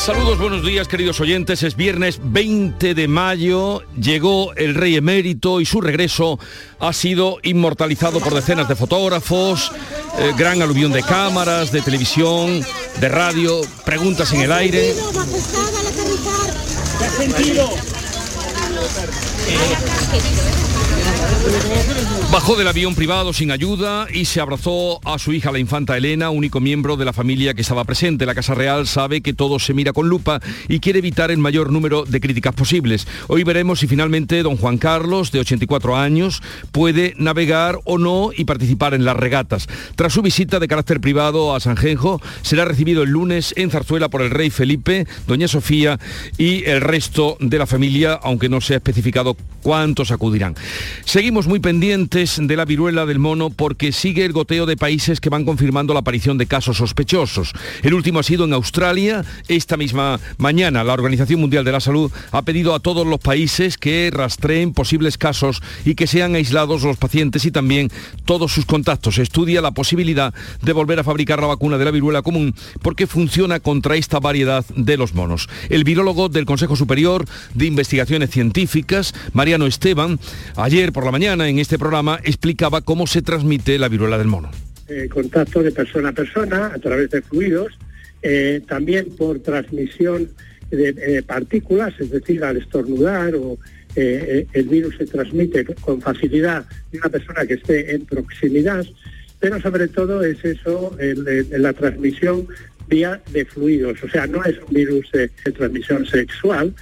Saludos, buenos días queridos oyentes. Es viernes 20 de mayo. Llegó el rey emérito y su regreso ha sido inmortalizado por decenas de fotógrafos, eh, gran aluvión de cámaras, de televisión, de radio, preguntas en el aire. Bajó del avión privado sin ayuda y se abrazó a su hija, la infanta Elena, único miembro de la familia que estaba presente. La Casa Real sabe que todo se mira con lupa y quiere evitar el mayor número de críticas posibles. Hoy veremos si finalmente don Juan Carlos, de 84 años, puede navegar o no y participar en las regatas. Tras su visita de carácter privado a Sanjenjo, será recibido el lunes en Zarzuela por el rey Felipe, doña Sofía y el resto de la familia, aunque no se ha especificado cuántos acudirán. Seguimos muy pendientes de la viruela del mono porque sigue el goteo de países que van confirmando la aparición de casos sospechosos. El último ha sido en Australia. Esta misma mañana la Organización Mundial de la Salud ha pedido a todos los países que rastreen posibles casos y que sean aislados los pacientes y también todos sus contactos. Estudia la posibilidad de volver a fabricar la vacuna de la viruela común porque funciona contra esta variedad de los monos. El virólogo del Consejo Superior de Investigaciones Científicas, Mariano Esteban, ayer por la mañana en este programa explicaba cómo se transmite la viruela del mono. Eh, contacto de persona a persona a través de fluidos, eh, también por transmisión de eh, partículas, es decir, al estornudar o el virus se transmite con facilidad de una persona que esté en proximidad, pero sobre todo es eso, la transmisión vía de fluidos, o sea, no es un virus de transmisión sexual,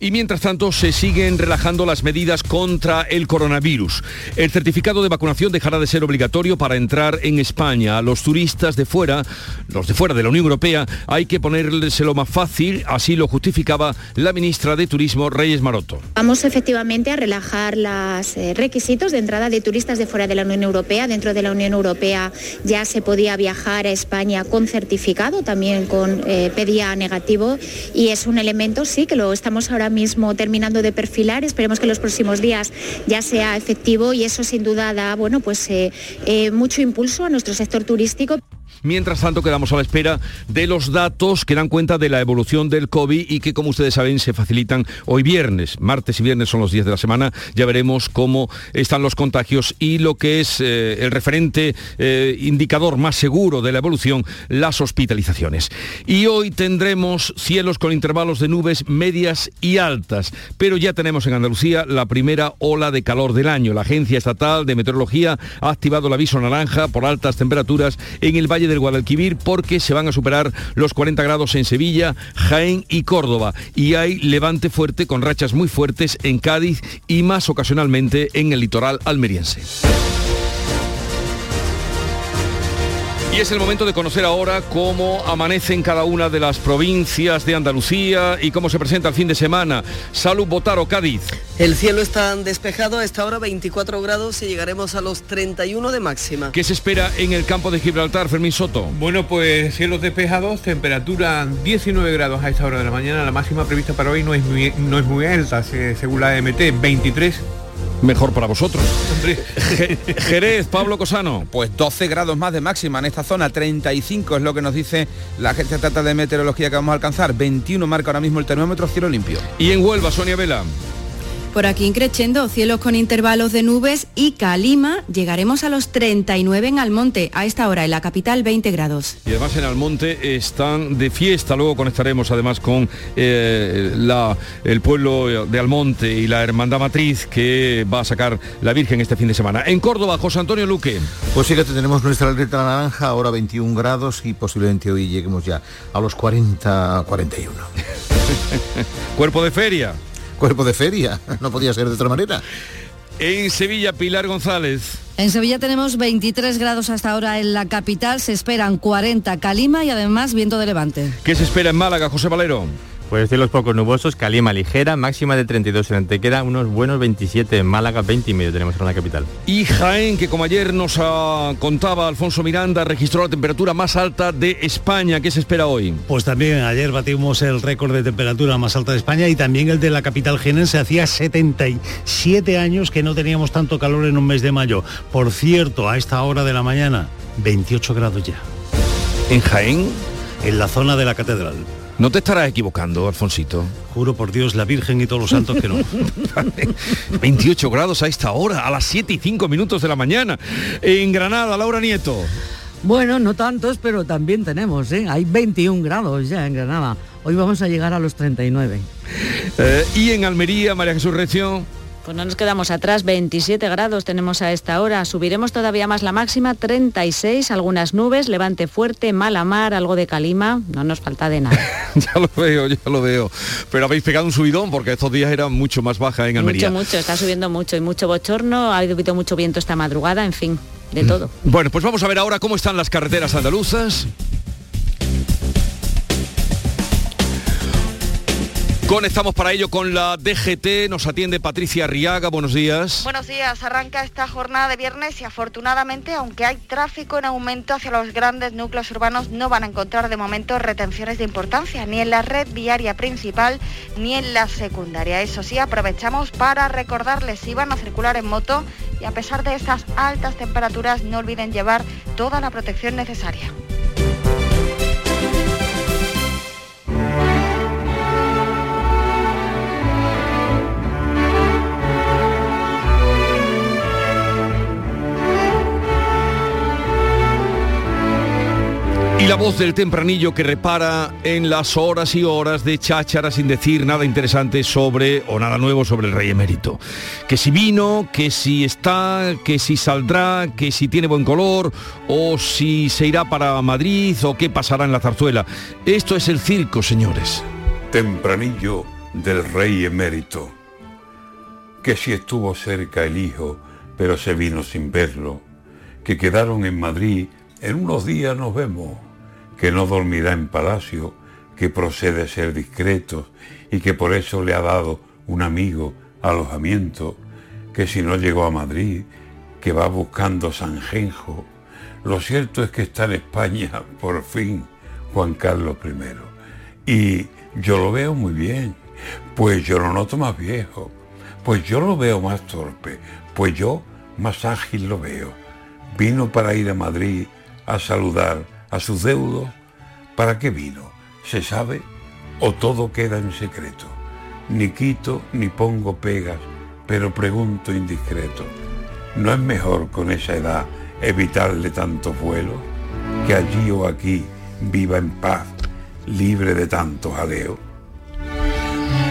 y mientras tanto se siguen relajando las medidas contra el coronavirus. El certificado de vacunación dejará de ser obligatorio para entrar en España. A los turistas de fuera, los de fuera de la Unión Europea, hay que ponérselo más fácil, así lo justificaba la ministra de Turismo, Reyes Maroto. Vamos efectivamente a relajar los eh, requisitos de entrada de turistas de fuera de la Unión Europea. Dentro de la Unión Europea ya se podía viajar a España con certificado, también con eh, pedía negativo, y es un elemento, sí, que lo estamos ahora mismo terminando de perfilar. Esperemos que en los próximos días ya sea efectivo y eso sin duda da bueno, pues, eh, eh, mucho impulso a nuestro sector turístico. Mientras tanto, quedamos a la espera de los datos que dan cuenta de la evolución del COVID y que, como ustedes saben, se facilitan hoy viernes. Martes y viernes son los días de la semana. Ya veremos cómo están los contagios y lo que es eh, el referente eh, indicador más seguro de la evolución, las hospitalizaciones. Y hoy tendremos cielos con intervalos de nubes medias y altas, pero ya tenemos en Andalucía la primera ola de calor del año. La Agencia Estatal de Meteorología ha activado el aviso naranja por altas temperaturas en el Valle del Guadalquivir porque se van a superar los 40 grados en Sevilla, Jaén y Córdoba. Y hay levante fuerte con rachas muy fuertes en Cádiz y más ocasionalmente en el litoral almeriense. Y es el momento de conocer ahora cómo amanece en cada una de las provincias de Andalucía y cómo se presenta el fin de semana. Salud Botaro, Cádiz. El cielo está despejado, a esta hora 24 grados y llegaremos a los 31 de máxima. ¿Qué se espera en el campo de Gibraltar, Fermín Soto? Bueno, pues cielos despejados, temperatura 19 grados a esta hora de la mañana. La máxima prevista para hoy no es muy, no es muy alta, según la EMT, 23 mejor para vosotros. Jerez, Pablo Cosano. Pues 12 grados más de máxima en esta zona, 35 es lo que nos dice la Agencia Estatal de Meteorología que vamos a alcanzar, 21 marca ahora mismo el termómetro, cielo limpio. Y en Huelva, Sonia Vela. Por aquí increciendo, cielos con intervalos de nubes y Calima llegaremos a los 39 en Almonte, a esta hora en la capital 20 grados. Y además en Almonte están de fiesta, luego conectaremos además con eh, la, el pueblo de Almonte y la Hermandad Matriz que va a sacar la Virgen este fin de semana. En Córdoba, José Antonio Luque. Pues sí que tenemos nuestra letra naranja, ahora 21 grados y posiblemente hoy lleguemos ya a los 40, 41. Cuerpo de feria cuerpo de feria, no podía ser de otra manera. En Sevilla, Pilar González. En Sevilla tenemos 23 grados hasta ahora en la capital, se esperan 40 Calima y además viento de levante. ¿Qué se espera en Málaga, José Valero? Pues cielos poco nubosos, calima ligera, máxima de 32 en Antequera, unos buenos 27 en Málaga, 20 y medio tenemos en la capital. Y Jaén, que como ayer nos ah, contaba Alfonso Miranda, registró la temperatura más alta de España. ¿Qué se espera hoy? Pues también ayer batimos el récord de temperatura más alta de España y también el de la capital genense. Hacía 77 años que no teníamos tanto calor en un mes de mayo. Por cierto, a esta hora de la mañana, 28 grados ya. ¿En Jaén? En la zona de la catedral. No te estarás equivocando, Alfonsito. Juro por Dios, la Virgen y todos los santos que no. 28 grados a esta hora, a las 7 y 5 minutos de la mañana. En Granada, Laura Nieto. Bueno, no tantos, pero también tenemos, ¿eh? Hay 21 grados ya en Granada. Hoy vamos a llegar a los 39. Eh, y en Almería, María Jesús Recio. Pues no nos quedamos atrás, 27 grados tenemos a esta hora. Subiremos todavía más la máxima, 36, algunas nubes, levante fuerte, mala mar, algo de calima, no nos falta de nada. ya lo veo, ya lo veo. Pero habéis pegado un subidón porque estos días era mucho más baja en Almería. Mucho, mucho, está subiendo mucho y mucho bochorno, ha habido mucho viento esta madrugada, en fin, de todo. Bueno, pues vamos a ver ahora cómo están las carreteras andaluzas. Conectamos para ello con la DGT, nos atiende Patricia Arriaga, buenos días. Buenos días, arranca esta jornada de viernes y afortunadamente, aunque hay tráfico en aumento hacia los grandes núcleos urbanos, no van a encontrar de momento retenciones de importancia, ni en la red viaria principal ni en la secundaria. Eso sí, aprovechamos para recordarles si van a circular en moto y a pesar de estas altas temperaturas, no olviden llevar toda la protección necesaria. La voz del tempranillo que repara en las horas y horas de cháchara sin decir nada interesante sobre o nada nuevo sobre el rey emérito. Que si vino, que si está, que si saldrá, que si tiene buen color o si se irá para Madrid o qué pasará en la zarzuela. Esto es el circo, señores. Tempranillo del rey emérito. Que si estuvo cerca el hijo, pero se vino sin verlo. Que quedaron en Madrid, en unos días nos vemos que no dormirá en palacio, que procede ser discreto y que por eso le ha dado un amigo alojamiento, que si no llegó a Madrid, que va buscando Sanjenjo. Lo cierto es que está en España, por fin, Juan Carlos I. Y yo lo veo muy bien, pues yo lo noto más viejo, pues yo lo veo más torpe, pues yo más ágil lo veo. Vino para ir a Madrid a saludar a sus deudos? ¿Para qué vino? ¿Se sabe o todo queda en secreto? Ni quito ni pongo pegas, pero pregunto indiscreto. ¿No es mejor con esa edad evitarle tantos vuelos? Que allí o aquí viva en paz, libre de tantos jaleos.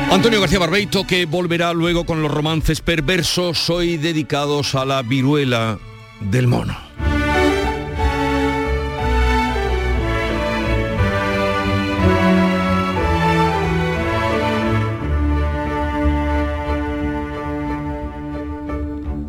Antonio García Barbeito, que volverá luego con los romances perversos hoy dedicados a la viruela del mono.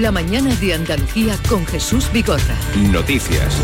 La mañana de Andalucía con Jesús Bigorra. Noticias.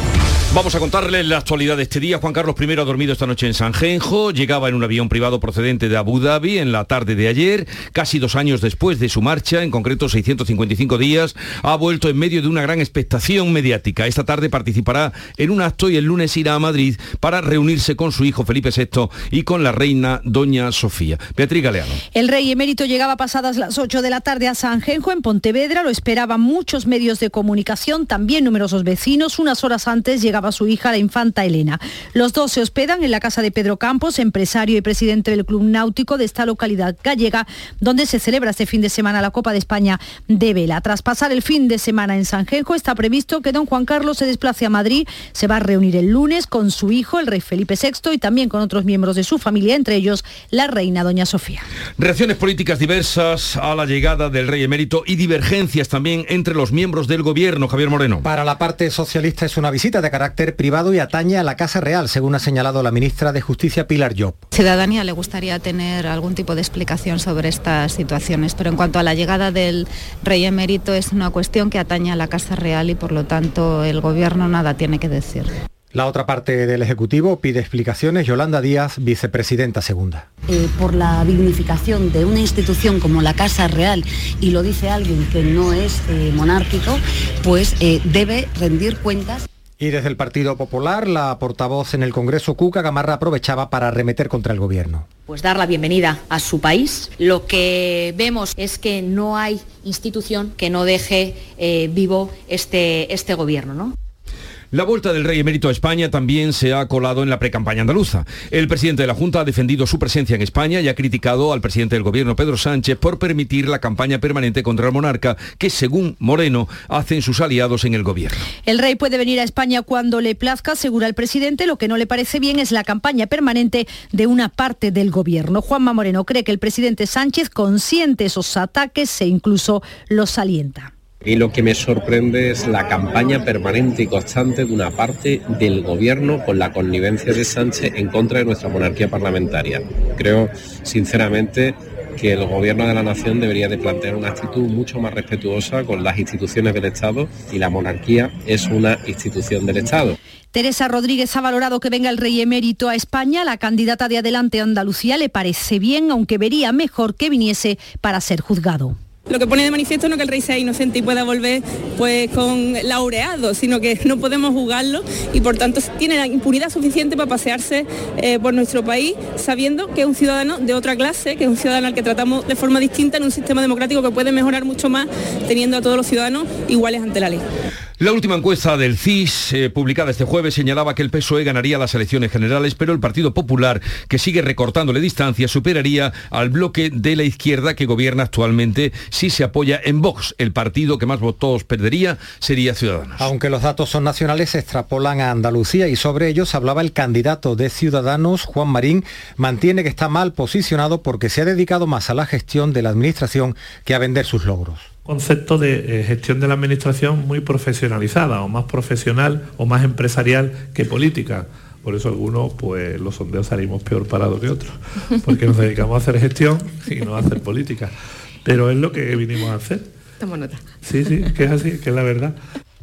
Vamos a contarles la actualidad de este día. Juan Carlos I ha dormido esta noche en Sanjenjo, llegaba en un avión privado procedente de Abu Dhabi en la tarde de ayer, casi dos años después de su marcha, en concreto 655 días, ha vuelto en medio de una gran expectación mediática. Esta tarde participará en un acto y el lunes irá a Madrid para reunirse con su hijo Felipe VI y con la reina Doña Sofía. Beatriz Galeano. El rey emérito llegaba pasadas las 8 de la tarde a Sanjenjo, en Pontevedra, lo muchos medios de comunicación, también numerosos vecinos. Unas horas antes llegaba su hija, la infanta Elena. Los dos se hospedan en la casa de Pedro Campos, empresario y presidente del Club Náutico de esta localidad gallega, donde se celebra este fin de semana la Copa de España de Vela. Tras pasar el fin de semana en Sanjenjo, está previsto que don Juan Carlos se desplace a Madrid. Se va a reunir el lunes con su hijo, el rey Felipe VI, y también con otros miembros de su familia, entre ellos la reina doña Sofía. Reacciones políticas diversas a la llegada del rey emérito y divergencias también entre los miembros del gobierno. Javier Moreno. Para la parte socialista es una visita de carácter privado y atañe a la Casa Real, según ha señalado la ministra de Justicia Pilar Job. Ciudadanía le gustaría tener algún tipo de explicación sobre estas situaciones, pero en cuanto a la llegada del rey emérito es una cuestión que atañe a la Casa Real y por lo tanto el gobierno nada tiene que decir. La otra parte del Ejecutivo pide explicaciones Yolanda Díaz, vicepresidenta segunda. Eh, por la dignificación de una institución como la Casa Real, y lo dice alguien que no es eh, monárquico, pues eh, debe rendir cuentas. Y desde el Partido Popular, la portavoz en el Congreso, Cuca Gamarra, aprovechaba para arremeter contra el Gobierno. Pues dar la bienvenida a su país. Lo que vemos es que no hay institución que no deje eh, vivo este, este Gobierno. ¿no? La vuelta del rey emérito a España también se ha colado en la precampaña andaluza. El presidente de la Junta ha defendido su presencia en España y ha criticado al presidente del gobierno Pedro Sánchez por permitir la campaña permanente contra el monarca que, según Moreno, hacen sus aliados en el gobierno. El rey puede venir a España cuando le plazca, asegura el presidente. Lo que no le parece bien es la campaña permanente de una parte del gobierno. Juanma Moreno cree que el presidente Sánchez consiente esos ataques e incluso los alienta. Y lo que me sorprende es la campaña permanente y constante de una parte del gobierno con la connivencia de Sánchez en contra de nuestra monarquía parlamentaria. Creo, sinceramente, que el gobierno de la nación debería de plantear una actitud mucho más respetuosa con las instituciones del Estado y la monarquía es una institución del Estado. Teresa Rodríguez ha valorado que venga el rey emérito a España. La candidata de Adelante Andalucía le parece bien, aunque vería mejor que viniese para ser juzgado. Lo que pone de manifiesto no que el rey sea inocente y pueda volver pues con laureado, sino que no podemos juzgarlo y por tanto tiene la impunidad suficiente para pasearse eh, por nuestro país sabiendo que es un ciudadano de otra clase, que es un ciudadano al que tratamos de forma distinta en un sistema democrático que puede mejorar mucho más teniendo a todos los ciudadanos iguales ante la ley. La última encuesta del CIS, eh, publicada este jueves, señalaba que el PSOE ganaría las elecciones generales, pero el Partido Popular, que sigue recortándole distancia, superaría al bloque de la izquierda que gobierna actualmente si se apoya en Vox. El partido que más votos perdería sería Ciudadanos. Aunque los datos son nacionales, se extrapolan a Andalucía y sobre ellos hablaba el candidato de Ciudadanos, Juan Marín, mantiene que está mal posicionado porque se ha dedicado más a la gestión de la administración que a vender sus logros concepto de eh, gestión de la administración muy profesionalizada o más profesional o más empresarial que política. Por eso algunos, pues los sondeos salimos peor parados que otros, porque nos dedicamos a hacer gestión y no a hacer política. Pero es lo que vinimos a hacer. Nota. Sí, sí, que es así, que es la verdad.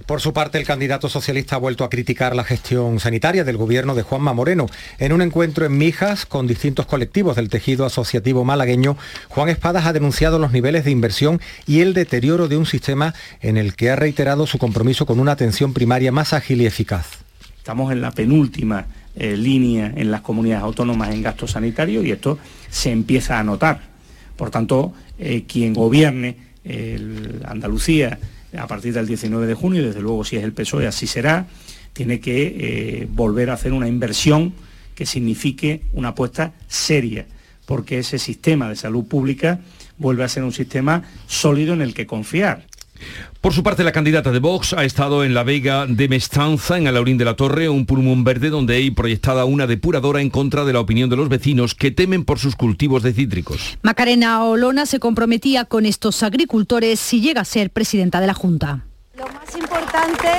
Por su parte, el candidato socialista ha vuelto a criticar la gestión sanitaria del gobierno de Juanma Moreno. En un encuentro en Mijas con distintos colectivos del tejido asociativo malagueño, Juan Espadas ha denunciado los niveles de inversión y el deterioro de un sistema en el que ha reiterado su compromiso con una atención primaria más ágil y eficaz. Estamos en la penúltima eh, línea en las comunidades autónomas en gasto sanitario y esto se empieza a notar. Por tanto, eh, quien gobierne Andalucía a partir del 19 de junio, y desde luego si es el PSOE así será, tiene que eh, volver a hacer una inversión que signifique una apuesta seria, porque ese sistema de salud pública vuelve a ser un sistema sólido en el que confiar. Por su parte, la candidata de Vox ha estado en la Vega de Mestanza, en Alaurín de la Torre, un pulmón verde donde hay proyectada una depuradora en contra de la opinión de los vecinos que temen por sus cultivos de cítricos. Macarena Olona se comprometía con estos agricultores si llega a ser presidenta de la Junta. Lo más importante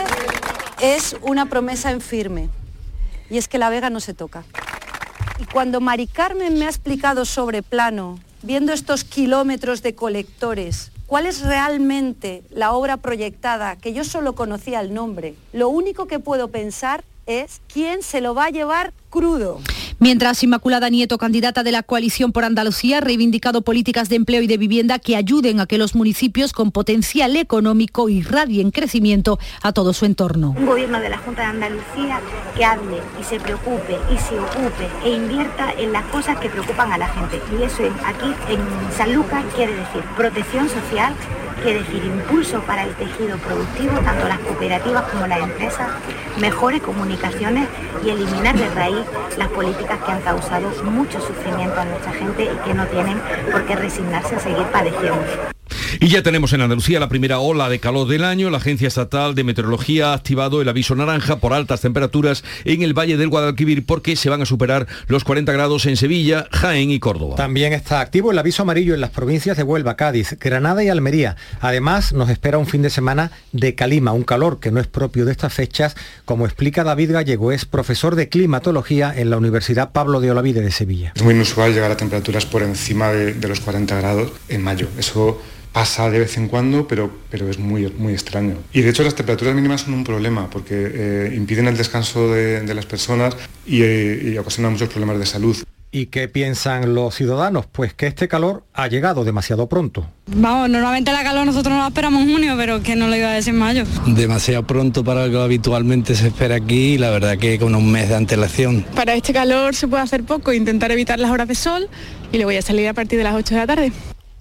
es una promesa en firme, y es que la Vega no se toca. Y cuando Mari Carmen me ha explicado sobre plano, viendo estos kilómetros de colectores, cuál es realmente la obra proyectada, que yo solo conocía el nombre, lo único que puedo pensar es quién se lo va a llevar crudo. Mientras Inmaculada Nieto, candidata de la coalición por Andalucía, ha reivindicado políticas de empleo y de vivienda que ayuden a que los municipios con potencial económico irradien crecimiento a todo su entorno. Un gobierno de la Junta de Andalucía que hable y se preocupe y se ocupe e invierta en las cosas que preocupan a la gente. Y eso aquí en San Lucas quiere decir protección social, quiere decir impulso para el tejido productivo, tanto las cooperativas como las empresas, mejores comunicaciones y eliminar de raíz las políticas que han causado mucho sufrimiento a nuestra gente y que no tienen por qué resignarse a seguir padeciendo. Y ya tenemos en Andalucía la primera ola de calor del año. La Agencia Estatal de Meteorología ha activado el aviso naranja por altas temperaturas en el Valle del Guadalquivir porque se van a superar los 40 grados en Sevilla, Jaén y Córdoba. También está activo el aviso amarillo en las provincias de Huelva, Cádiz, Granada y Almería. Además, nos espera un fin de semana de calima, un calor que no es propio de estas fechas, como explica David Gallego, es profesor de climatología en la Universidad Pablo de Olavide de Sevilla. Es muy inusual llegar a temperaturas por encima de, de los 40 grados en mayo. Eso pasa de vez en cuando, pero, pero es muy, muy extraño. Y de hecho las temperaturas mínimas son un problema porque eh, impiden el descanso de, de las personas y, eh, y ocasionan muchos problemas de salud. ¿Y qué piensan los ciudadanos? Pues que este calor ha llegado demasiado pronto. Vamos, normalmente la calor nosotros no la esperamos en junio, pero que no lo iba a decir en mayo. Demasiado pronto para lo que habitualmente se espera aquí y la verdad que con un mes de antelación. Para este calor se puede hacer poco, intentar evitar las horas de sol y le voy a salir a partir de las 8 de la tarde.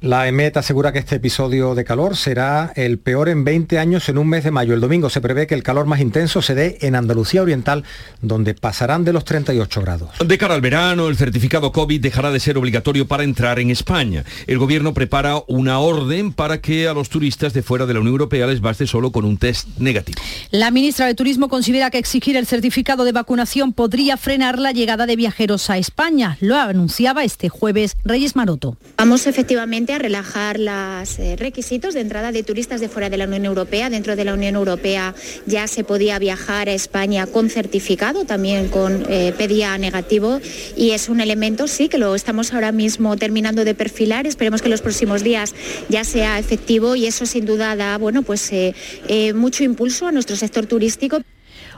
La EMET asegura que este episodio de calor será el peor en 20 años en un mes de mayo. El domingo se prevé que el calor más intenso se dé en Andalucía Oriental, donde pasarán de los 38 grados. De cara al verano, el certificado COVID dejará de ser obligatorio para entrar en España. El gobierno prepara una orden para que a los turistas de fuera de la Unión Europea les baste solo con un test negativo. La ministra de Turismo considera que exigir el certificado de vacunación podría frenar la llegada de viajeros a España. Lo anunciaba este jueves Reyes Maroto. Vamos efectivamente relajar los eh, requisitos de entrada de turistas de fuera de la Unión Europea. Dentro de la Unión Europea ya se podía viajar a España con certificado, también con eh, pedía negativo y es un elemento, sí, que lo estamos ahora mismo terminando de perfilar. Esperemos que en los próximos días ya sea efectivo y eso sin duda da, bueno, pues eh, eh, mucho impulso a nuestro sector turístico.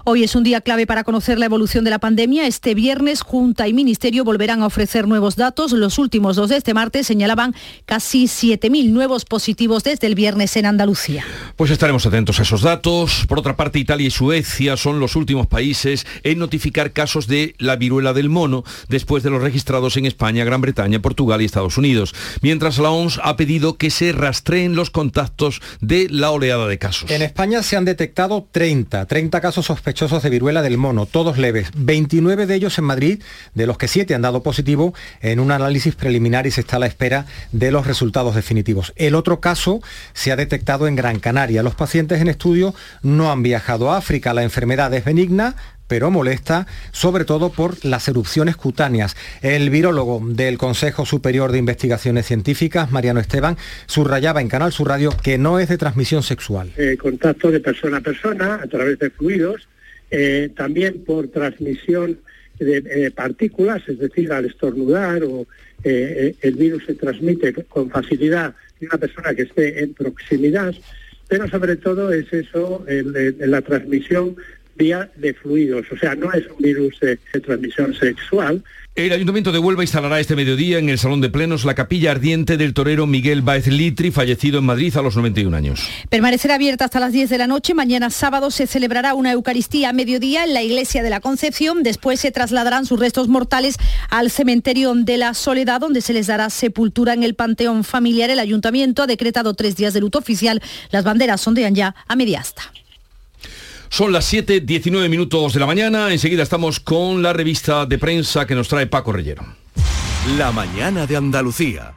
Hoy es un día clave para conocer la evolución de la pandemia. Este viernes, Junta y Ministerio volverán a ofrecer nuevos datos. Los últimos dos de este martes señalaban casi 7.000 nuevos positivos desde el viernes en Andalucía. Pues estaremos atentos a esos datos. Por otra parte, Italia y Suecia son los últimos países en notificar casos de la viruela del mono después de los registrados en España, Gran Bretaña, Portugal y Estados Unidos. Mientras la OMS ha pedido que se rastreen los contactos de la oleada de casos. En España se han detectado 30, 30 casos sospechosos de viruela del mono, todos leves, 29 de ellos en Madrid, de los que 7 han dado positivo en un análisis preliminar y se está a la espera de los resultados definitivos. El otro caso se ha detectado en Gran Canaria. Los pacientes en estudio no han viajado a África. La enfermedad es benigna, pero molesta, sobre todo por las erupciones cutáneas. El virólogo del Consejo Superior de Investigaciones Científicas, Mariano Esteban, subrayaba en Canal Sur Radio que no es de transmisión sexual. Eh, contacto de persona a persona a través de fluidos eh, también por transmisión de eh, partículas, es decir, al estornudar o eh, el virus se transmite con facilidad de una persona que esté en proximidad, pero sobre todo es eso, la transmisión vía de fluidos, o sea, no es un virus de transmisión sexual, el Ayuntamiento de Huelva instalará este mediodía en el Salón de Plenos la capilla ardiente del torero Miguel Baez Litri, fallecido en Madrid a los 91 años. Permanecerá abierta hasta las 10 de la noche. Mañana sábado se celebrará una Eucaristía a mediodía en la Iglesia de la Concepción. Después se trasladarán sus restos mortales al cementerio de la Soledad, donde se les dará sepultura en el Panteón Familiar. El Ayuntamiento ha decretado tres días de luto oficial. Las banderas sondean ya a media asta. Son las 7, 19 minutos de la mañana. Enseguida estamos con la revista de prensa que nos trae Paco Rellero. La mañana de Andalucía.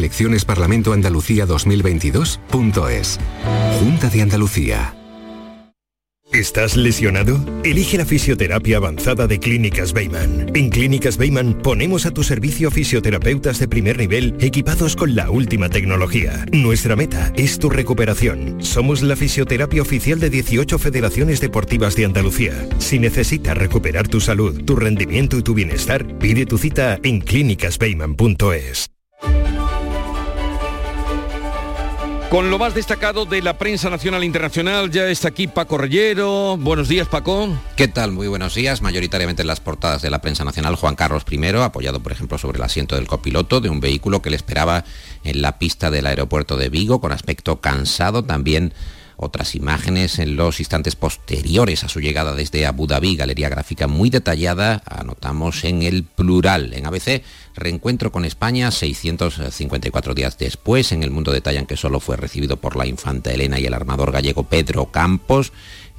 eleccionesparlamentoandalucía 2022.es. Junta de Andalucía. ¿Estás lesionado? Elige la fisioterapia avanzada de Clínicas Beyman. En Clínicas Beyman ponemos a tu servicio fisioterapeutas de primer nivel equipados con la última tecnología. Nuestra meta es tu recuperación. Somos la fisioterapia oficial de 18 federaciones deportivas de Andalucía. Si necesitas recuperar tu salud, tu rendimiento y tu bienestar, pide tu cita en clínicasbeyman.es. Con lo más destacado de la prensa nacional e internacional, ya está aquí Paco Reyero. Buenos días, Paco. ¿Qué tal? Muy buenos días. Mayoritariamente en las portadas de la prensa nacional, Juan Carlos I, apoyado por ejemplo sobre el asiento del copiloto de un vehículo que le esperaba en la pista del aeropuerto de Vigo, con aspecto cansado. También otras imágenes en los instantes posteriores a su llegada desde Abu Dhabi, galería gráfica muy detallada, anotamos en el plural. En ABC, reencuentro con España 654 días después. En el mundo detallan que solo fue recibido por la infanta Elena y el armador gallego Pedro Campos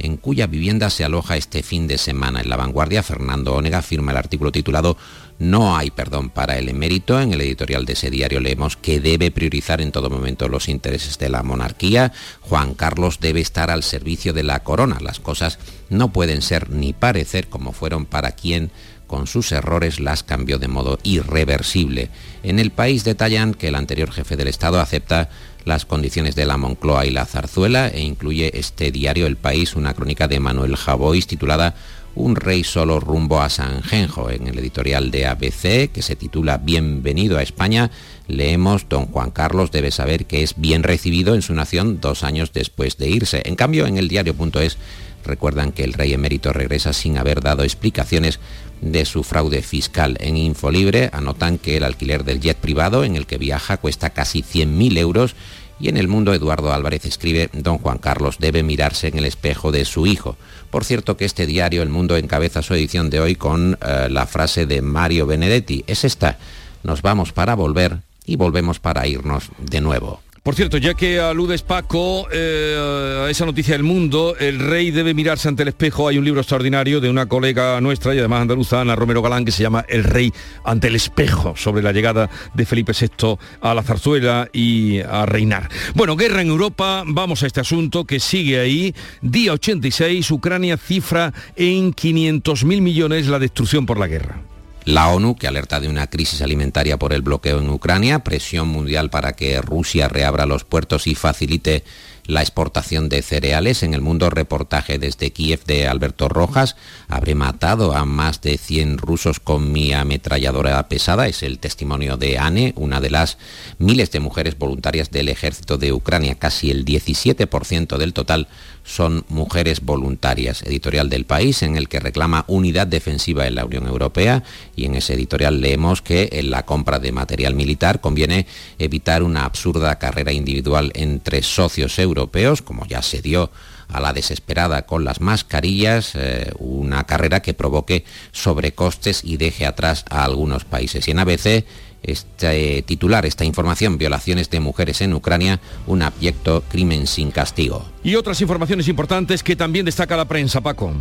en cuya vivienda se aloja este fin de semana. En la vanguardia, Fernando Onega firma el artículo titulado No hay perdón para el emérito. En el editorial de ese diario leemos que debe priorizar en todo momento los intereses de la monarquía. Juan Carlos debe estar al servicio de la corona. Las cosas no pueden ser ni parecer como fueron para quien con sus errores las cambió de modo irreversible. En el país detallan que el anterior jefe del Estado acepta las condiciones de la Moncloa y la Zarzuela e incluye este diario El País una crónica de Manuel Javois titulada Un rey solo rumbo a San Genjo. En el editorial de ABC, que se titula Bienvenido a España, leemos Don Juan Carlos debe saber que es bien recibido en su nación dos años después de irse. En cambio, en el diario.es recuerdan que el rey emérito regresa sin haber dado explicaciones de su fraude fiscal. En Infolibre anotan que el alquiler del jet privado en el que viaja cuesta casi 100.000 euros y en el mundo Eduardo Álvarez escribe, don Juan Carlos debe mirarse en el espejo de su hijo. Por cierto que este diario El Mundo encabeza su edición de hoy con eh, la frase de Mario Benedetti. Es esta, nos vamos para volver y volvemos para irnos de nuevo. Por cierto, ya que aludes Paco eh, a esa noticia del mundo, el rey debe mirarse ante el espejo. Hay un libro extraordinario de una colega nuestra y además andaluza, Ana Romero Galán, que se llama El rey ante el espejo, sobre la llegada de Felipe VI a la zarzuela y a reinar. Bueno, guerra en Europa, vamos a este asunto que sigue ahí. Día 86, Ucrania cifra en 500.000 millones la destrucción por la guerra. La ONU, que alerta de una crisis alimentaria por el bloqueo en Ucrania, presión mundial para que Rusia reabra los puertos y facilite la exportación de cereales. En el mundo, reportaje desde Kiev de Alberto Rojas. Habré matado a más de 100 rusos con mi ametralladora pesada. Es el testimonio de Anne, una de las miles de mujeres voluntarias del ejército de Ucrania. Casi el 17% del total son mujeres voluntarias. Editorial del país en el que reclama unidad defensiva en la Unión Europea y en ese editorial leemos que en la compra de material militar conviene evitar una absurda carrera individual entre socios europeos, como ya se dio a la desesperada con las mascarillas, eh, una carrera que provoque sobrecostes y deje atrás a algunos países. Y en ABC este titular, esta información, violaciones de mujeres en Ucrania, un abyecto crimen sin castigo. Y otras informaciones importantes que también destaca la prensa, Paco.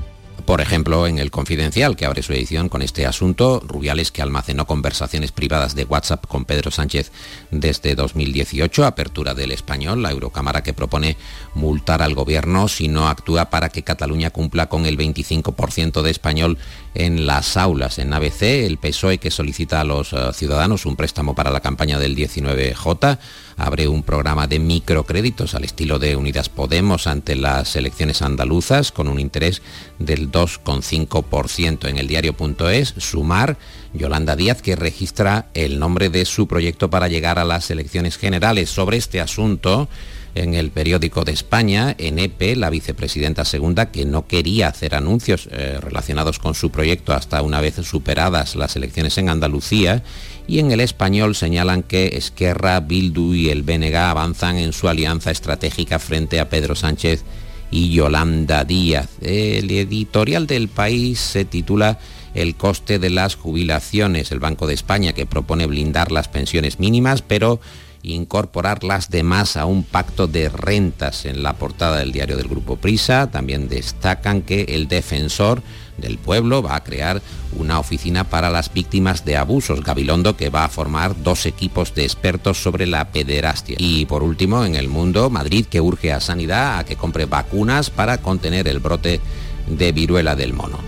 Por ejemplo, en el Confidencial, que abre su edición con este asunto, Rubiales que almacenó conversaciones privadas de WhatsApp con Pedro Sánchez desde 2018, apertura del español, la Eurocámara que propone multar al gobierno si no actúa para que Cataluña cumpla con el 25% de español en las aulas. En ABC, el PSOE que solicita a los eh, ciudadanos un préstamo para la campaña del 19J, abre un programa de microcréditos al estilo de Unidas Podemos ante las elecciones andaluzas con un interés del 2,5%. En el diario.es, Sumar, Yolanda Díaz que registra el nombre de su proyecto para llegar a las elecciones generales. Sobre este asunto, en el periódico de España, en EP, la vicepresidenta segunda, que no quería hacer anuncios eh, relacionados con su proyecto hasta una vez superadas las elecciones en Andalucía, y en el español señalan que Esquerra, Bildu y el BNG avanzan en su alianza estratégica frente a Pedro Sánchez y Yolanda Díaz. El editorial del país se titula el coste de las jubilaciones. El Banco de España que propone blindar las pensiones mínimas, pero incorporar las demás a un pacto de rentas en la portada del diario del Grupo Prisa. También destacan que el defensor del pueblo va a crear una oficina para las víctimas de abusos, Gabilondo, que va a formar dos equipos de expertos sobre la pederastia. Y por último, en el mundo, Madrid que urge a Sanidad a que compre vacunas para contener el brote de viruela del mono.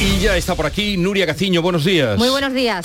Y ya está por aquí Nuria Gaciño, buenos días. Muy buenos días.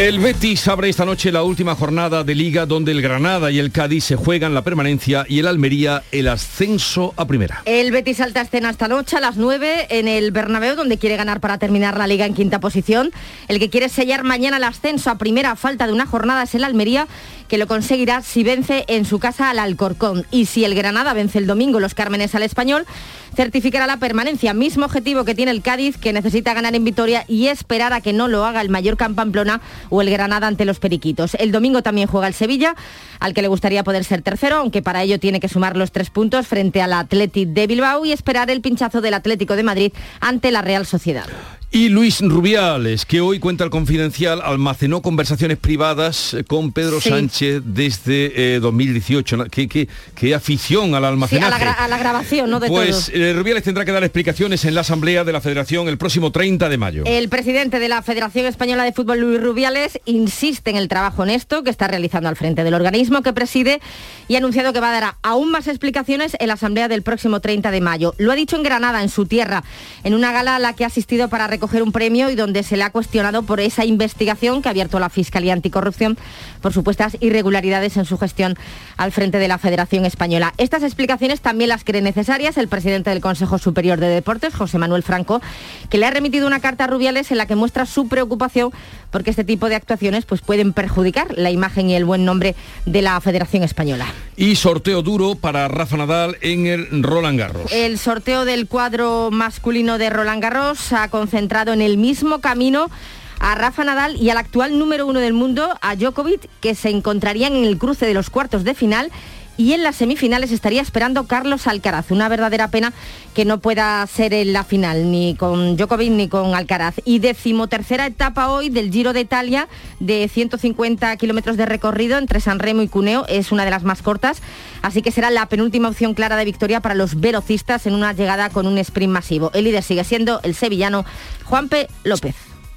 El Betis abre esta noche la última jornada de liga donde el Granada y el Cádiz se juegan la permanencia y el Almería el ascenso a primera. El Betis salta escena esta noche a las 9 en el Bernabéu donde quiere ganar para terminar la liga en quinta posición. El que quiere sellar mañana el ascenso a primera falta de una jornada es el Almería que lo conseguirá si vence en su casa al Alcorcón. Y si el Granada vence el domingo los Cármenes al Español, certificará la permanencia. Mismo objetivo que tiene el Cádiz, que necesita ganar en Vitoria y esperar a que no lo haga el Mallorca en Pamplona o el Granada ante los Periquitos. El domingo también juega el Sevilla, al que le gustaría poder ser tercero, aunque para ello tiene que sumar los tres puntos frente al Athletic de Bilbao y esperar el pinchazo del Atlético de Madrid ante la Real Sociedad. Y Luis Rubiales, que hoy cuenta el confidencial, almacenó conversaciones privadas con Pedro Sí. Sánchez desde eh, 2018. ¿Qué, qué, qué afición al Sí, a, almacenaje. la gra- a la grabación, ¿no? De pues todo. eh, Rubiales tendrá que dar explicaciones en la Asamblea de la Federación el próximo 30 de mayo. El presidente de la Federación Española de Fútbol, Luis Rubiales, insiste en el trabajo honesto que está realizando al frente del organismo que preside y ha anunciado que va a dar aún más explicaciones en la asamblea del próximo 30 de mayo. Lo ha dicho en Granada, en su tierra, en una gala a la que ha asistido para recoger un premio y donde se le ha cuestionado por esa investigación que ha abierto la Fiscalía Anticorrupción por supuestas irregularidades en su gestión al frente de la Federación Española. Estas explicaciones también las cree necesarias el presidente del Consejo Superior de Deportes, José Manuel Franco, que le ha remitido una carta a Rubiales en la que muestra su preocupación porque este tipo de actuaciones pues, pueden perjudicar la imagen y el buen nombre de la Federación Española. Y sorteo duro para Rafa Nadal en el Roland Garros. El sorteo del cuadro masculino de Roland Garros ha concentrado en el mismo camino a Rafa Nadal y al actual número uno del mundo, a Djokovic, que se encontrarían en el cruce de los cuartos de final y en las semifinales estaría esperando Carlos Alcaraz. Una verdadera pena que no pueda ser en la final, ni con Djokovic ni con Alcaraz. Y decimotercera etapa hoy del Giro de Italia de 150 kilómetros de recorrido entre San Remo y Cuneo. Es una de las más cortas, así que será la penúltima opción clara de victoria para los velocistas en una llegada con un sprint masivo. El líder sigue siendo el sevillano Juanpe López.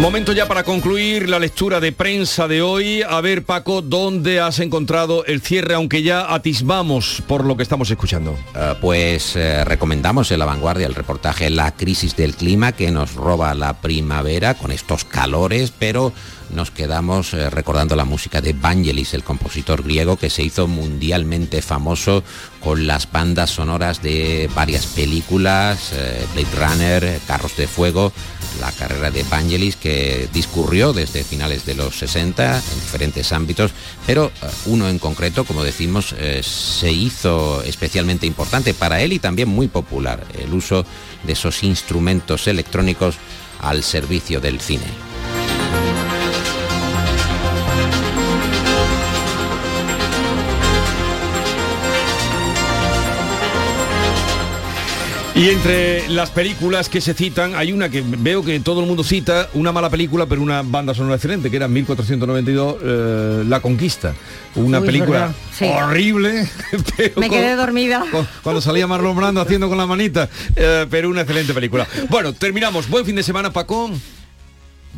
Momento ya para concluir la lectura de prensa de hoy. A ver, Paco, ¿dónde has encontrado el cierre, aunque ya atisbamos por lo que estamos escuchando? Eh, pues eh, recomendamos en la el reportaje La crisis del clima que nos roba la primavera con estos calores, pero nos quedamos eh, recordando la música de Vangelis, el compositor griego que se hizo mundialmente famoso con las bandas sonoras de varias películas, eh, Blade Runner, Carros de Fuego, la carrera de Vangelis que discurrió desde finales de los 60 en diferentes ámbitos, pero eh, uno en concreto, como decimos, eh, se hizo especialmente importante para él y también muy popular, el uso de esos instrumentos electrónicos al servicio del cine. Y entre las películas que se citan, hay una que veo que todo el mundo cita, una mala película, pero una banda sonora excelente, que era 1492, eh, La Conquista. Una Uy, película sí. horrible, pero Me con- quedé dormida. con- cuando salía Marlon Brando haciendo con la manita, eh, pero una excelente película. Bueno, terminamos. Buen fin de semana, Paco.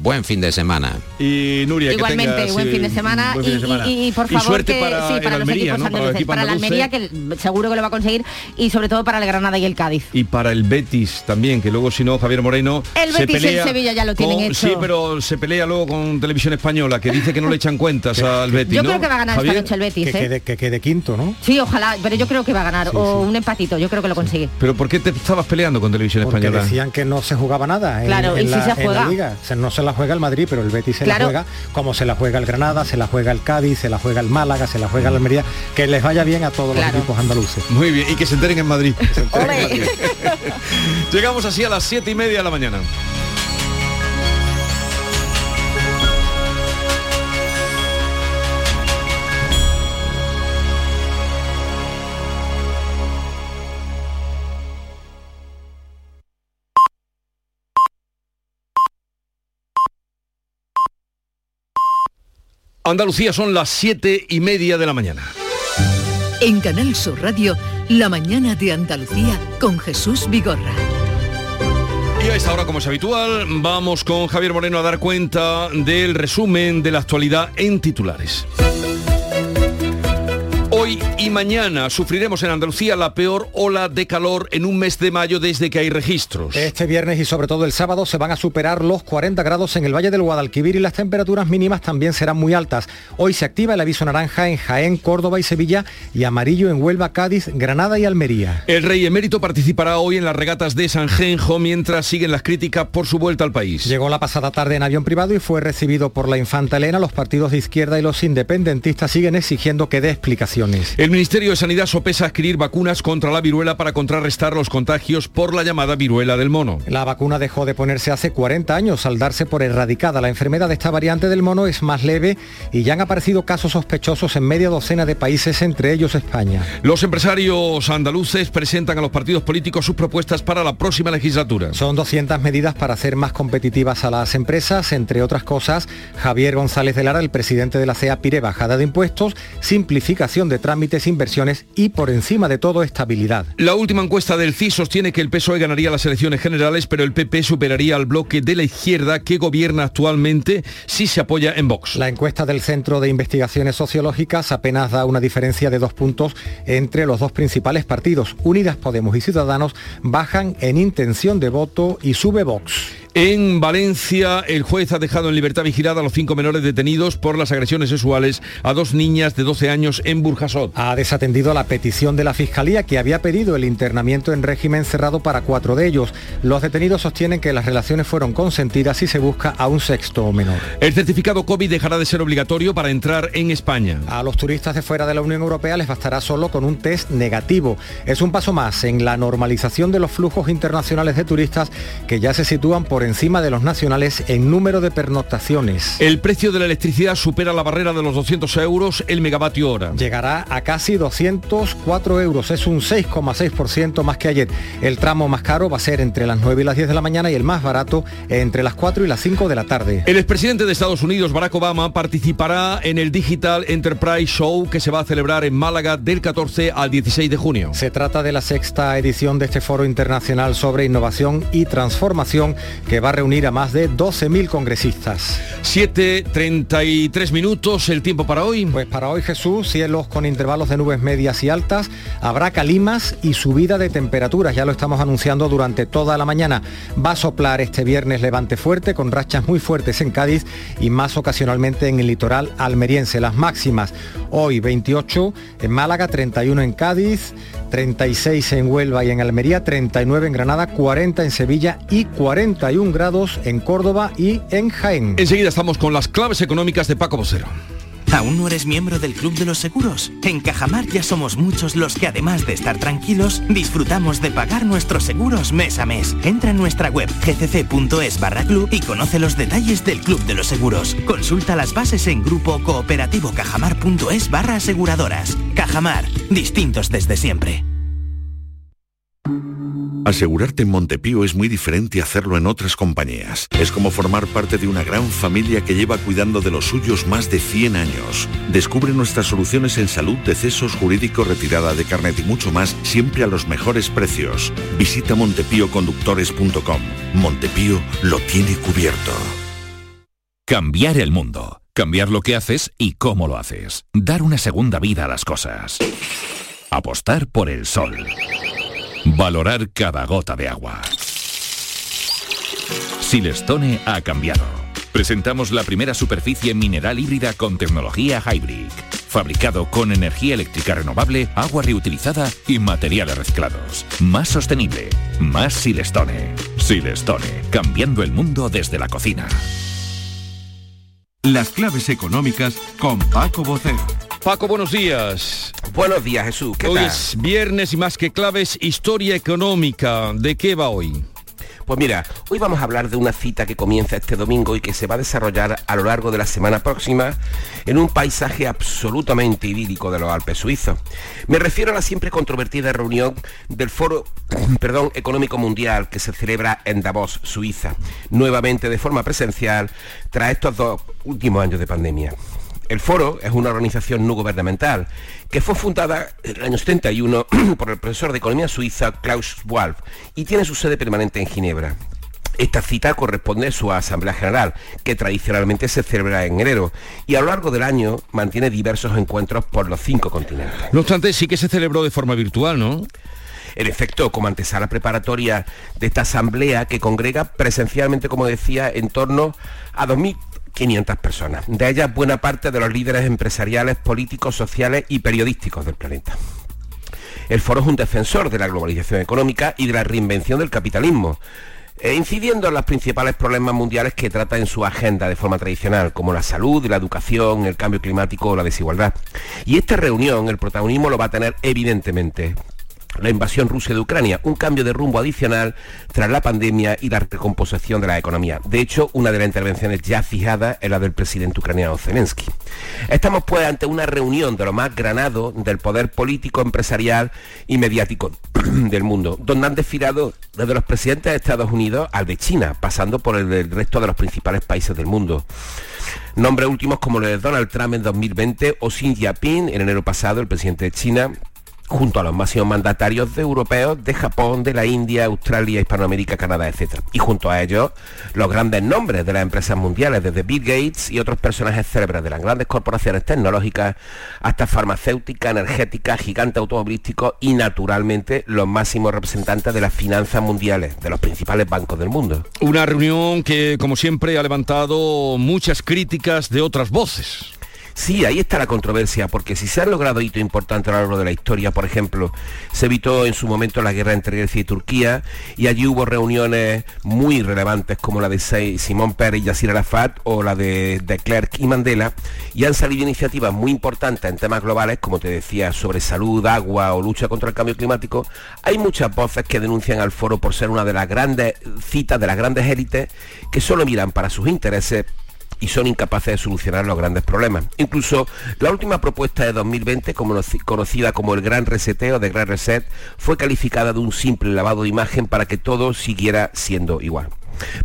Buen fin de semana. Y Nuria, Igualmente, que tengas, buen eh, fin de semana, buen fin de y- semana. Y, y por Y favor suerte que para sí, el para los Almería, equipos ¿no? Para el andaluces, equipo para, la. Almería que seguro que lo va a conseguir y sobre todo para el Granada y el Cádiz. Y para el Betis también, que luego si no, Javier Moreno... El se Betis y el pelea Sevilla ya lo tienen con- hecho. Sí, pero se pelea luego con Televisión Española, que dice que no le echan cuentas al Betis, Yo ¿no? creo que va a ganar Javier? esta noche el Betis, Que ¿eh? quede, que quede quinto, ¿no? Sí, ojalá, pero yo creo que va a ganar o un empatito, yo creo que lo consigue. ¿Pero por qué te estabas peleando con Televisión Porque Española? decían que no se jugaba nada en, Claro, en y la, se en la juega. liga. No se la juega el Madrid, pero el Betis se Claro. la juega como se la juega el Granada, se la juega el Cádiz, se la juega el Málaga, se la juega el Almería. Que les vaya bien a todos los equipos andaluces. Muy bien, y que se enteren en Madrid. Llegamos así a las siete y media de la mañana. Andalucía son las siete y media de la mañana. En Canal Sur Radio, La mañana de Andalucía con Jesús Vigorra. Y a esta hora, como es habitual, vamos con Javier Moreno a dar cuenta del resumen de la actualidad en titulares. Hoy y mañana sufriremos en Andalucía la peor ola de calor en un mes de mayo desde que hay registros. Este viernes y sobre todo el sábado se van a superar los 40 grados en el Valle del Guadalquivir y las temperaturas mínimas también serán muy altas. Hoy se activa el aviso naranja en Jaén, Córdoba y Sevilla y amarillo en Huelva, Cádiz, Granada y Almería. El rey emérito participará hoy en las regatas de San Genjo mientras siguen las críticas por su vuelta al país. Llegó la pasada tarde en avión privado y fue recibido por la infanta Elena. Los partidos de izquierda y los independentistas siguen exigiendo que dé explicaciones. El Ministerio de Sanidad sopesa adquirir vacunas contra la viruela para contrarrestar los contagios por la llamada viruela del mono. La vacuna dejó de ponerse hace 40 años al darse por erradicada. La enfermedad de esta variante del mono es más leve y ya han aparecido casos sospechosos en media docena de países, entre ellos España. Los empresarios andaluces presentan a los partidos políticos sus propuestas para la próxima legislatura. Son 200 medidas para hacer más competitivas a las empresas, entre otras cosas, Javier González de Lara, el presidente de la CEA, pide bajada de impuestos, simplificación de trámites, inversiones y, por encima de todo, estabilidad. La última encuesta del CIS sostiene que el PSOE ganaría las elecciones generales, pero el PP superaría al bloque de la izquierda que gobierna actualmente si se apoya en Vox. La encuesta del Centro de Investigaciones Sociológicas apenas da una diferencia de dos puntos entre los dos principales partidos. Unidas Podemos y Ciudadanos bajan en intención de voto y sube Vox. En Valencia, el juez ha dejado en libertad vigilada a los cinco menores detenidos por las agresiones sexuales a dos niñas de 12 años en Burjasot. Ha desatendido la petición de la Fiscalía que había pedido el internamiento en régimen cerrado para cuatro de ellos. Los detenidos sostienen que las relaciones fueron consentidas y se busca a un sexto menor. El certificado COVID dejará de ser obligatorio para entrar en España. A los turistas de fuera de la Unión Europea les bastará solo con un test negativo. Es un paso más en la normalización de los flujos internacionales de turistas que ya se sitúan por encima de los nacionales en número de pernoctaciones. El precio de la electricidad supera la barrera de los 200 euros el megavatio hora. Llegará a casi 204 euros, es un 6,6% más que ayer. El tramo más caro va a ser entre las 9 y las 10 de la mañana y el más barato entre las 4 y las 5 de la tarde. El expresidente de Estados Unidos, Barack Obama, participará en el Digital Enterprise Show que se va a celebrar en Málaga del 14 al 16 de junio. Se trata de la sexta edición de este foro internacional sobre innovación y transformación que va a reunir a más de 12.000 congresistas. 7.33 minutos, el tiempo para hoy. Pues para hoy Jesús, cielos con intervalos de nubes medias y altas, habrá calimas y subida de temperaturas, ya lo estamos anunciando durante toda la mañana. Va a soplar este viernes levante fuerte con rachas muy fuertes en Cádiz y más ocasionalmente en el litoral almeriense. Las máximas hoy 28 en Málaga, 31 en Cádiz, 36 en Huelva y en Almería, 39 en Granada, 40 en Sevilla y 41 grados en Córdoba y en Jaén. Enseguida estamos con las claves económicas de Paco Vocero. ¿Aún no eres miembro del Club de los Seguros? En Cajamar ya somos muchos los que además de estar tranquilos, disfrutamos de pagar nuestros seguros mes a mes. Entra en nuestra web gcc.es barra club y conoce los detalles del Club de los Seguros. Consulta las bases en grupo cooperativo cajamar.es barra aseguradoras. Cajamar, distintos desde siempre. Asegurarte en Montepío es muy diferente a hacerlo en otras compañías. Es como formar parte de una gran familia que lleva cuidando de los suyos más de 100 años. Descubre nuestras soluciones en salud, decesos, jurídico, retirada de carnet y mucho más, siempre a los mejores precios. Visita montepíoconductores.com. Montepío lo tiene cubierto. Cambiar el mundo. Cambiar lo que haces y cómo lo haces. Dar una segunda vida a las cosas. Apostar por el sol. Valorar cada gota de agua. Silestone ha cambiado. Presentamos la primera superficie mineral híbrida con tecnología Hybrid. Fabricado con energía eléctrica renovable, agua reutilizada y materiales reciclados. Más sostenible. Más Silestone. Silestone. Cambiando el mundo desde la cocina. Las claves económicas con Paco Bocero. Paco, buenos días. Buenos días, Jesús. ¿Qué hoy tal? es viernes y más que claves, historia económica. ¿De qué va hoy? Pues mira, hoy vamos a hablar de una cita que comienza este domingo y que se va a desarrollar a lo largo de la semana próxima en un paisaje absolutamente idílico de los Alpes suizos. Me refiero a la siempre controvertida reunión del Foro perdón, Económico Mundial que se celebra en Davos, Suiza, nuevamente de forma presencial tras estos dos últimos años de pandemia. El foro es una organización no gubernamental que fue fundada en el año 71 por el profesor de economía suiza Klaus Schwab y tiene su sede permanente en Ginebra. Esta cita corresponde a su Asamblea General, que tradicionalmente se celebra en enero, y a lo largo del año mantiene diversos encuentros por los cinco continentes. No obstante, sí que se celebró de forma virtual, ¿no? En efecto, como antesala preparatoria de esta asamblea que congrega presencialmente, como decía, en torno a 2.000 500 personas, de ellas buena parte de los líderes empresariales, políticos, sociales y periodísticos del planeta. El foro es un defensor de la globalización económica y de la reinvención del capitalismo, eh, incidiendo en los principales problemas mundiales que trata en su agenda de forma tradicional, como la salud, la educación, el cambio climático o la desigualdad. Y esta reunión, el protagonismo lo va a tener evidentemente la invasión rusa de Ucrania, un cambio de rumbo adicional tras la pandemia y la recomposición de la economía. De hecho, una de las intervenciones ya fijadas es la del presidente ucraniano Zelensky. Estamos pues ante una reunión de lo más granado del poder político, empresarial y mediático del mundo, donde han desfilado desde los presidentes de Estados Unidos al de China, pasando por el del resto de los principales países del mundo. Nombres últimos como los de Donald Trump en 2020 o Xi Jinping en enero pasado, el presidente de China, junto a los máximos mandatarios de europeos de Japón, de la India, Australia, Hispanoamérica, Canadá, etc. Y junto a ellos, los grandes nombres de las empresas mundiales, desde Bill Gates y otros personajes célebres de las grandes corporaciones tecnológicas hasta farmacéuticas, energéticas, gigantes automovilísticos y naturalmente los máximos representantes de las finanzas mundiales, de los principales bancos del mundo. Una reunión que, como siempre, ha levantado muchas críticas de otras voces. Sí, ahí está la controversia, porque si se han logrado hitos importantes a lo largo de la historia, por ejemplo, se evitó en su momento la guerra entre Grecia y Turquía, y allí hubo reuniones muy relevantes como la de Simón Pérez y Yasir Arafat o la de, de Klerk y Mandela, y han salido iniciativas muy importantes en temas globales, como te decía, sobre salud, agua o lucha contra el cambio climático. Hay muchas voces que denuncian al foro por ser una de las grandes citas de las grandes élites que solo miran para sus intereses y son incapaces de solucionar los grandes problemas. Incluso la última propuesta de 2020, conocida como el Gran Reseteo de Gran Reset, fue calificada de un simple lavado de imagen para que todo siguiera siendo igual.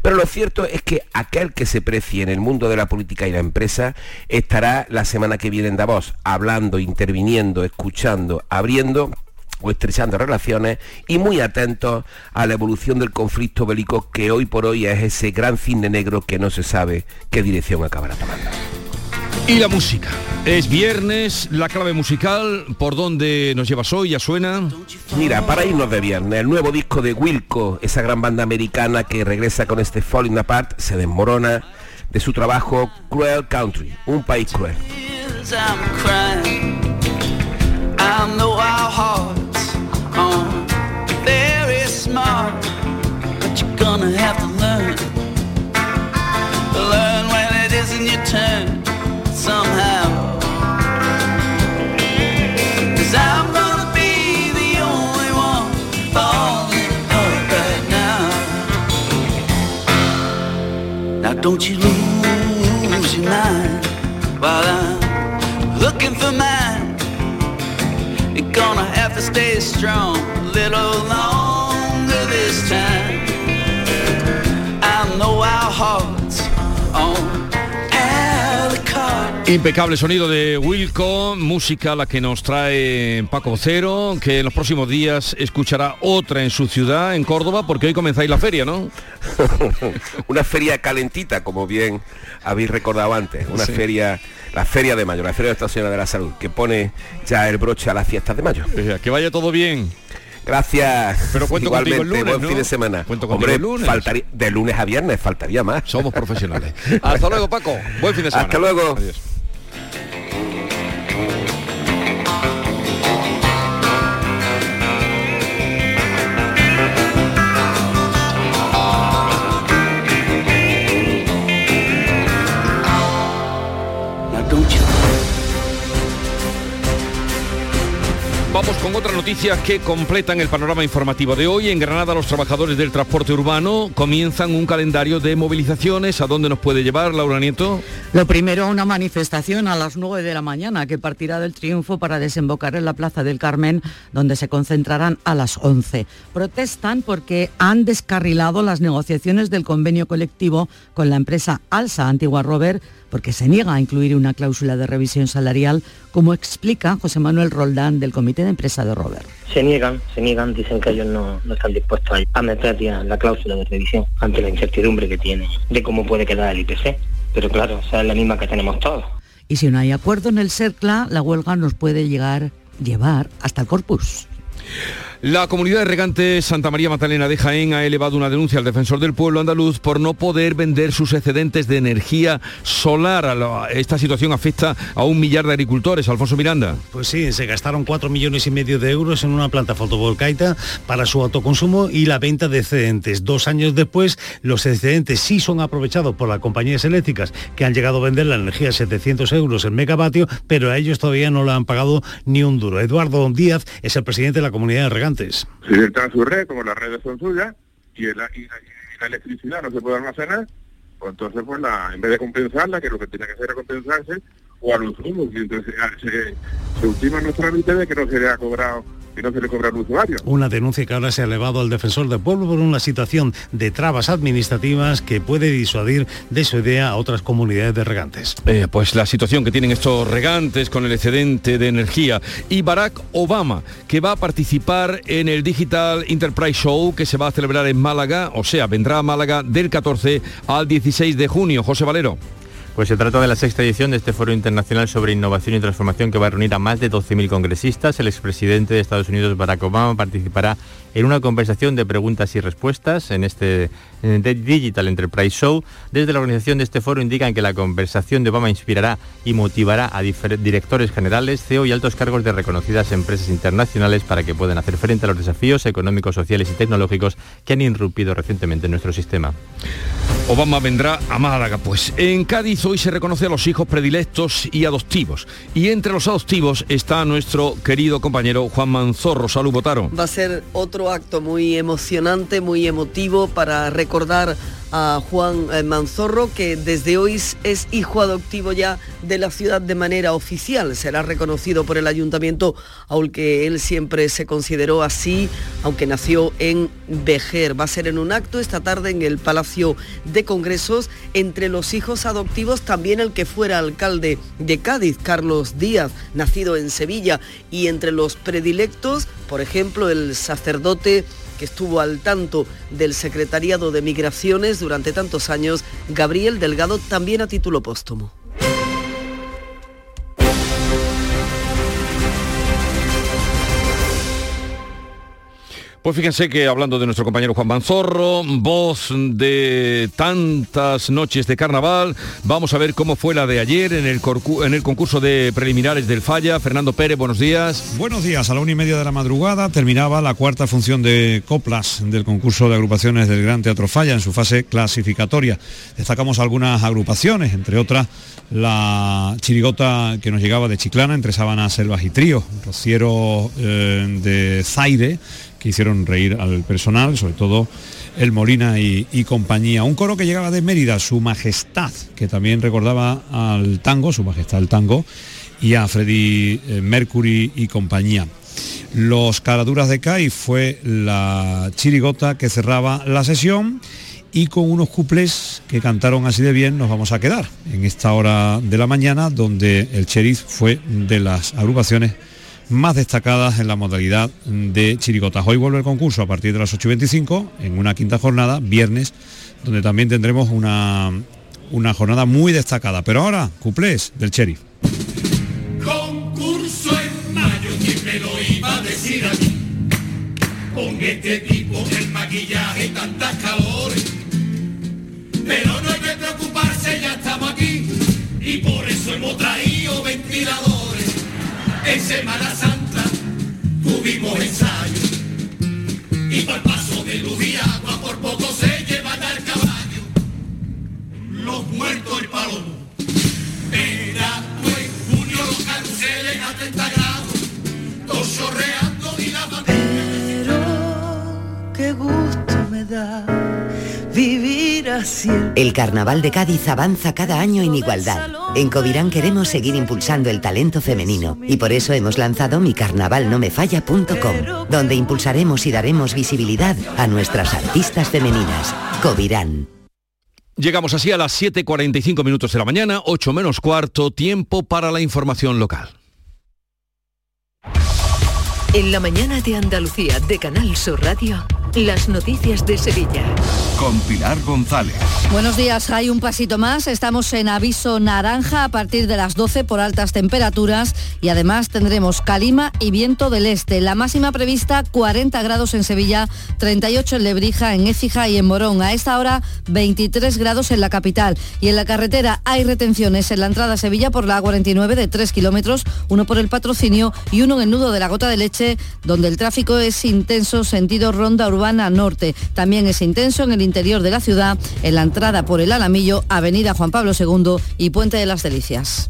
Pero lo cierto es que aquel que se precie en el mundo de la política y la empresa estará la semana que viene en Davos, hablando, interviniendo, escuchando, abriendo o estrechando relaciones y muy atentos a la evolución del conflicto bélico que hoy por hoy es ese gran cine negro que no se sabe qué dirección acabará tomando. Y la música. Es viernes, la clave musical, ¿por dónde nos llevas hoy? ¿Ya suena? Mira, para irnos de viernes, el nuevo disco de Wilco, esa gran banda americana que regresa con este Falling Apart, se desmorona de su trabajo Cruel Country, un país cruel. Don't you lose your mind while I'm looking for mine. You're gonna have to stay strong Impecable sonido de Wilco, música la que nos trae Paco Cero, que en los próximos días escuchará otra en su ciudad, en Córdoba, porque hoy comenzáis la feria, ¿no? una feria calentita, como bien habéis recordado antes, una feria, la feria de mayo, la feria de Nuestra Señora de la Salud, que pone ya el broche a las fiestas de mayo. Que vaya todo bien. Gracias. Pero cuento Igualmente, el lunes, buen ¿no? fin de semana. Cuento el lunes. faltaría- de lunes a viernes faltaría más. Somos profesionales. Hasta luego, Paco. Buen fin de semana. Hasta luego. Adiós. Noticias que completan el panorama informativo de hoy. En Granada los trabajadores del transporte urbano comienzan un calendario de movilizaciones. ¿A dónde nos puede llevar, Laura Nieto? Lo primero, una manifestación a las 9 de la mañana que partirá del triunfo para desembocar en la Plaza del Carmen, donde se concentrarán a las 11. Protestan porque han descarrilado las negociaciones del convenio colectivo con la empresa Alsa Antigua Rover porque se niega a incluir una cláusula de revisión salarial, como explica José Manuel Roldán del Comité de Empresa de Rover. Se niegan, se niegan, dicen que ellos no, no están dispuestos a- meter ya la cláusula de revisión ante la incertidumbre que tiene de cómo puede quedar el IPC. Pero claro, o sea, es la misma que tenemos todos. Y si no hay acuerdo en el CERCLA, la huelga nos puede llegar, llevar hasta el corpus. La comunidad de regantes Santa María Magdalena de Jaén ha elevado una denuncia al defensor del pueblo andaluz por no poder vender sus excedentes de energía solar. La- Esta situación afecta a un millar de agricultores. Alfonso Miranda. Pues sí, se gastaron 4 millones y medio de euros en una planta fotovoltaica para su autoconsumo y la venta de excedentes. Dos años después, los excedentes sí son aprovechados por las compañías eléctricas que han llegado a vender la energía a 700 euros el megavatio, pero a ellos todavía no le han pagado ni un duro. Eduardo Díaz es el presidente de la comunidad de regantes. Si está en su red, como las redes son suyas, y, la, electricidad no se puede almacenar, pues entonces pues la, en vez de compensarla, que lo que tiene que hacer es compensarse, o a los humos, y entonces se, se ultima nuestro trámite de que no se le ha cobrado, que no se le cobra al usuario. Una denuncia que ahora se ha elevado al defensor del pueblo por una situación de trabas administrativas que puede disuadir de su idea a otras comunidades de regantes. Eh, pues la situación que tienen estos regantes con el excedente de energía y Barack Obama que va a participar en el Digital Enterprise Show que se va a celebrar en Málaga, o sea, vendrá a Málaga del 14 al 16 de junio. José Valero. Pues se trata de la sexta edición de este foro internacional sobre innovación y transformación que va a reunir a más de 12.000 congresistas. El expresidente de Estados Unidos, Barack Obama, participará en una conversación de preguntas y respuestas en este en Digital Enterprise Show. Desde la organización de este foro indican que la conversación de Obama inspirará y motivará a directores generales, CEO y altos cargos de reconocidas empresas internacionales para que puedan hacer frente a los desafíos económicos, sociales y tecnológicos que han irrumpido recientemente en nuestro sistema. Obama vendrá a Málaga. Pues en Cádiz hoy se reconoce a los hijos predilectos y adoptivos. Y entre los adoptivos está nuestro querido compañero Juan Manzorro. Salud, Botaro. Va a ser otro acto muy emocionante, muy emotivo para recordar a Juan eh, Manzorro, que desde hoy es- hijo adoptivo ya de la ciudad de manera oficial. Será reconocido por el ayuntamiento, aunque él siempre se consideró así, aunque nació en Vejer. Va a ser en un acto esta tarde en el Palacio de Congresos. Entre los hijos adoptivos también el que fuera alcalde de Cádiz, Carlos Díaz, nacido en Sevilla. Y entre los predilectos, por ejemplo, el sacerdote que estuvo al tanto del Secretariado de Migraciones durante tantos años, Gabriel Delgado, también a título póstumo. Pues fíjense que hablando de nuestro compañero Juan Manzorro, voz de tantas noches de carnaval, vamos a ver cómo fue la de ayer en el, concurso de preliminares del Falla. Fernando Pérez, buenos días. Buenos días, a la una y media de la madrugada terminaba la cuarta función de coplas del concurso de agrupaciones del Gran Teatro Falla en su fase clasificatoria. Destacamos algunas agrupaciones, entre otras la chirigota que nos llegaba de Chiclana, entre Sábanas, Selvas y Trío, rociero eh, de Zaire, que hicieron reír al personal, sobre todo el Molina y, compañía. Un coro que llegaba de Mérida, Su Majestad, que también recordaba al tango, Su Majestad el tango, y a Freddy eh, Mercury y compañía. Los Caraduras de CAI fue la chirigota que cerraba la sesión y con unos cuplés que cantaron así de bien nos vamos a quedar en esta hora de la mañana donde el Sheriff fue de las agrupaciones más destacadas en la modalidad de chirigotas. Hoy vuelve el concurso a partir de las 8 y 25 en una quinta jornada, viernes, donde también tendremos una, una jornada muy destacada. Pero ahora, cuplés del Sheriff. Concurso en mayo, ¿quién me lo iba a decir a mí? Con este tipo el maquillaje tantas calores. Pero no hay que preocuparse, ya estamos aquí. Y por eso hemos traído ventiladores. En Semana Santa tuvimos ensayo. Y el paso de luz y agua por poco se llevan al caballo. Los muertos y palomos. Era en junio los carruseles a 30 grados. Chorreando y la Pero qué gusto me da vivir así. El Carnaval de Cádiz avanza cada año en igualdad. En Covirán queremos seguir impulsando el talento femenino y por eso hemos lanzado micarnavalnomefalla.com, donde impulsaremos y daremos visibilidad a nuestras artistas femeninas. Covirán. Llegamos así a las 7.45 minutos de la mañana, 8 menos cuarto, tiempo para la información local. En la mañana de Andalucía de Canal Sur Radio, las noticias de Sevilla. Con Pilar González. Buenos días, hay un pasito más. Estamos en aviso naranja a partir de las 12 por altas temperaturas y además tendremos calima y viento del este. La máxima prevista 40 grados en Sevilla, 38 en Lebrija, en Écija y en Morón. A esta hora 23 grados en la capital. Y en la carretera hay retenciones en la entrada a Sevilla por la A49 de 3 kilómetros, uno por el patrocinio y uno en el nudo de la gota de leche, donde el tráfico es intenso sentido ronda urbana norte. También es intenso en el interior de la ciudad, en la entrada por el Alamillo, Avenida Juan Pablo II y Puente de las Delicias.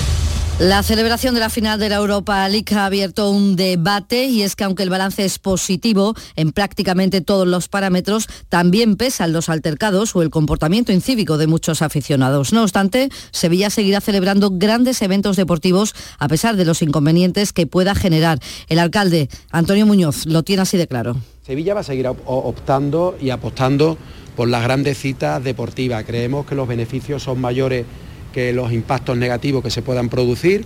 La celebración de la final de la Europa League ha abierto un debate y es que aunque el balance es positivo en prácticamente todos los parámetros, también pesan los altercados o el comportamiento incívico de muchos aficionados. No obstante, Sevilla seguirá celebrando grandes eventos deportivos a pesar de los inconvenientes que pueda generar. El alcalde Antonio Muñoz lo tiene así de claro. Sevilla va a seguir optando y apostando por las grandes citas deportivas. Creemos que los beneficios son mayores que los impactos negativos que se puedan producir.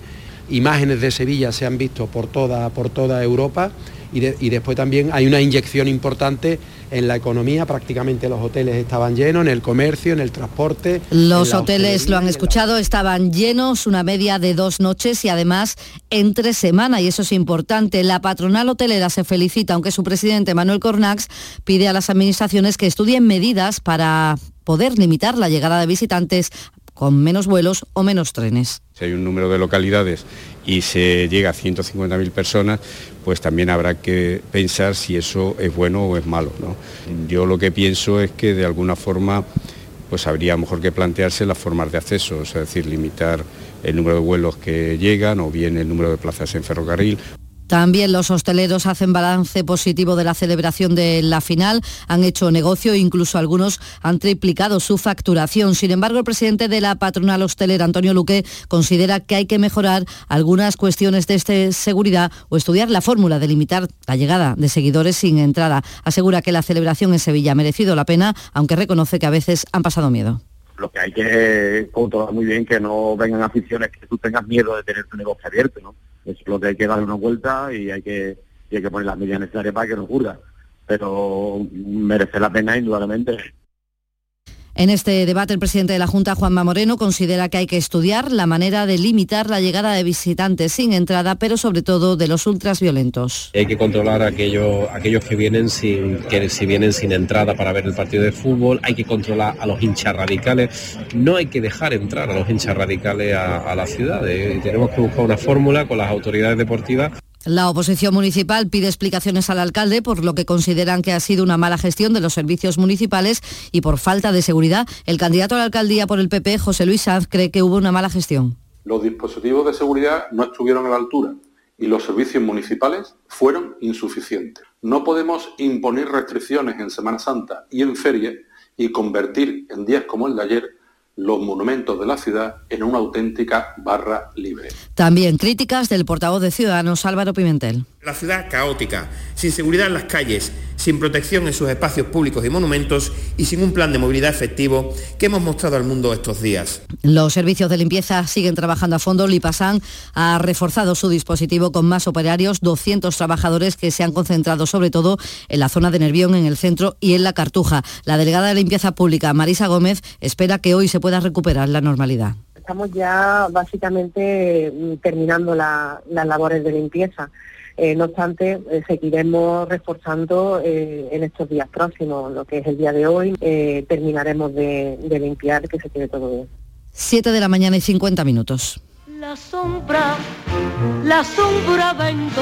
Imágenes de Sevilla se han visto por toda, por toda Europa y, después también hay una inyección importante en la economía, prácticamente los hoteles estaban llenos, en el comercio, en el transporte. Los hoteles, lo han escuchado, estaban llenos, una media de dos noches y además entre semana, y eso es importante. La patronal hotelera se felicita, aunque su presidente Manuel Cornax pide a las administraciones que estudien medidas para poder limitar la llegada de visitantes con menos vuelos o menos trenes. Si hay un número de localidades y se llega a 150.000 personas, pues también habrá que pensar si eso es bueno o es malo. Yo lo que pienso es que de alguna forma pues habría mejor que plantearse las formas de acceso, es decir, limitar el número de vuelos que llegan o bien el número de plazas en ferrocarril. También los hosteleros hacen balance positivo de la celebración de la final, han hecho negocio e incluso algunos han triplicado su facturación. Sin embargo, el presidente de la patronal hostelera, Antonio Luque, considera que hay que mejorar algunas cuestiones de este seguridad o estudiar la fórmula de limitar la llegada de seguidores sin entrada. Asegura que la celebración en Sevilla ha merecido la pena, aunque reconoce que a veces han pasado miedo lo que hay que controlar muy bien que no vengan aficiones que tú tengas miedo de tener tu negocio abierto, ¿no? Es lo que hay que darle una vuelta y hay que, hay que poner las medidas necesarias para que no ocurra. Pero merece la pena indudablemente. En este debate, el presidente de la Junta, Juanma Moreno, considera que hay que estudiar la manera de limitar la llegada de visitantes sin entrada, pero sobre todo de los ultras violentos. Hay que controlar a aquellos, aquellos que vienen sin que si vienen sin entrada para ver el partido de fútbol, hay que controlar a los hinchas radicales, no hay que dejar entrar a los hinchas radicales a, a la ciudad. ¿eh? Tenemos que buscar una fórmula con las autoridades deportivas la oposición municipal pide explicaciones al alcalde por lo que consideran que ha sido una mala gestión de los servicios municipales y por falta de seguridad. El candidato a la alcaldía por el PP, José Luis Sanz, cree que hubo una mala gestión. Los dispositivos de seguridad no estuvieron a la altura y los servicios municipales fueron insuficientes. No podemos imponer restricciones en Semana Santa y en feria y convertir en días como el de ayer los monumentos de la ciudad en una auténtica barra libre. También críticas del portavoz de Ciudadanos Álvaro Pimentel. La ciudad caótica, sin seguridad en las calles, sin protección en sus espacios públicos y monumentos y sin un plan de movilidad efectivo que hemos mostrado al mundo estos días. Los servicios de limpieza siguen trabajando a fondo. Lipasan ha reforzado su dispositivo con más operarios, 200 trabajadores que se han concentrado sobre todo en la zona de Nervión, en el centro y en la Cartuja. La delegada de limpieza pública, Marisa Gómez, espera que hoy se pueda recuperar la normalidad. Estamos ya básicamente mm, terminando las labores de limpieza. Eh, no obstante, eh, seguiremos reforzando eh, en estos días próximos, lo que es el día de hoy, terminaremos de, de limpiar, que se quede todo bien. 7 de la mañana y 50 minutos. La sombra, la sombra vento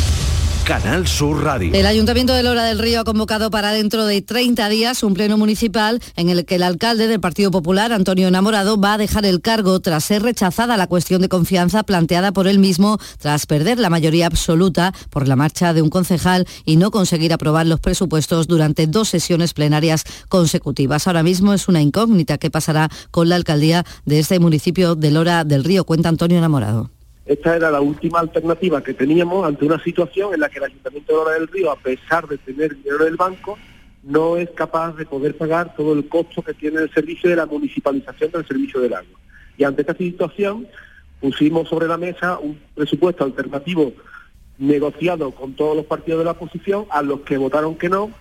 Canal Sur Radio. El Ayuntamiento de Lora del Río ha convocado para dentro de 30 días un pleno municipal en el que el alcalde del Partido Popular, Antonio Enamorado, va a dejar el cargo tras ser rechazada la cuestión de confianza planteada por él mismo tras perder la mayoría absoluta por la marcha de un concejal y no conseguir aprobar los presupuestos durante dos sesiones plenarias consecutivas. Ahora mismo es una incógnita qué pasará con la alcaldía de este municipio de Lora del Río, cuenta Antonio Enamorado. Esta era la última alternativa que teníamos ante una situación en la que el Ayuntamiento de Lora del Río, a pesar de tener dinero del banco, no es capaz de poder pagar todo el costo que tiene el servicio de la municipalización del servicio del agua. Y ante esta situación pusimos sobre la mesa un presupuesto alternativo negociado con todos los partidos de la oposición, a los que votaron que no,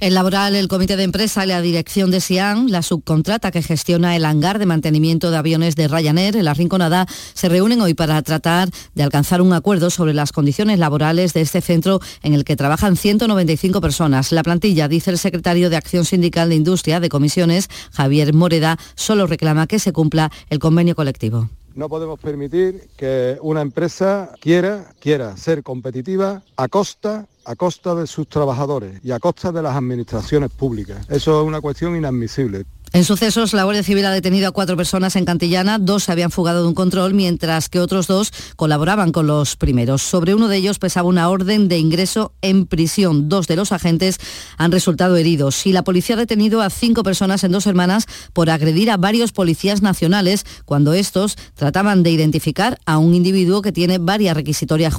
en laboral, el comité de empresa y la dirección de SIAN, la subcontrata que gestiona el hangar de mantenimiento de aviones de Ryanair en la Rinconada, se reúnen hoy para tratar de alcanzar un acuerdo sobre las condiciones laborales de este centro en el que trabajan 195 personas. La plantilla, dice el secretario de Acción Sindical de Industria de Comisiones, Javier Moreda, solo reclama que se cumpla el convenio colectivo. No podemos permitir que una empresa quiera, quiera ser competitiva a costa a costa de sus trabajadores y a costa de las administraciones públicas. Eso es una cuestión inadmisible. En sucesos, la Guardia Civil ha detenido a cuatro personas en Cantillana, dos se habían fugado de un control, mientras que otros dos colaboraban con los primeros. Sobre uno de ellos pesaba una orden de ingreso en prisión. Dos de los agentes han resultado heridos y la policía ha detenido a cinco personas en dos hermanas por agredir a varios policías nacionales cuando estos trataban de identificar a un individuo que tiene varias requisitorias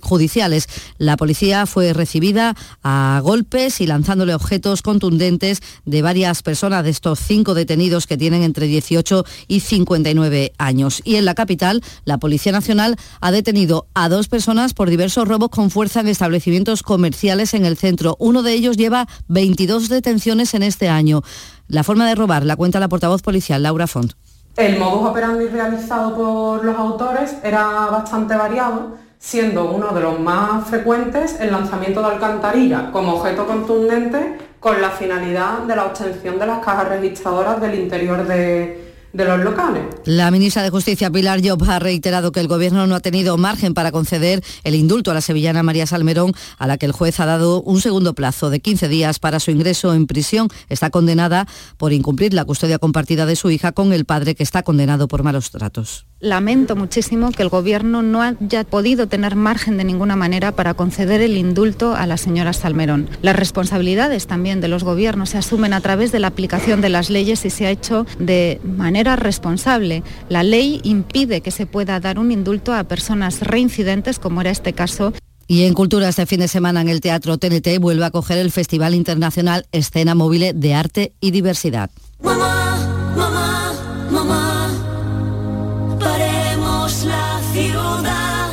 judiciales. La policía fue recibida a golpes y lanzándole objetos contundentes de varias personas de estos cinco detenidos que tienen entre 18 y 59 años. Y en la capital, la Policía Nacional ha detenido a dos personas por diversos robos con fuerza en establecimientos comerciales en el centro. Uno de ellos lleva 22 detenciones en este año. La forma de robar la cuenta la portavoz policial Laura Font. El modus operandi realizado por los autores era bastante variado, siendo uno de los más frecuentes el lanzamiento de alcantarilla como objeto contundente con la finalidad de la obtención de las cajas registradoras del interior de, de los locales. La ministra de Justicia Pilar Job ha reiterado que el Gobierno no ha tenido margen para conceder el indulto a la sevillana María Salmerón, a la que el juez ha dado un segundo plazo de 15 días para su ingreso en prisión. Está condenada por incumplir la custodia compartida de su hija con el padre que está condenado por malos tratos. Lamento muchísimo que el Gobierno no haya podido tener margen de ninguna manera para conceder el indulto a la señora Salmerón. Las responsabilidades también de los gobiernos se asumen a través de la aplicación de las leyes y se ha hecho de manera responsable. La ley impide que se pueda dar un indulto a personas reincidentes, como era este caso. Y en Cultura este fin de semana en el Teatro TNT vuelve a acoger el Festival Internacional Escena Móvil de Arte y Diversidad. Mamá, mamá, mamá, paremos la ciudad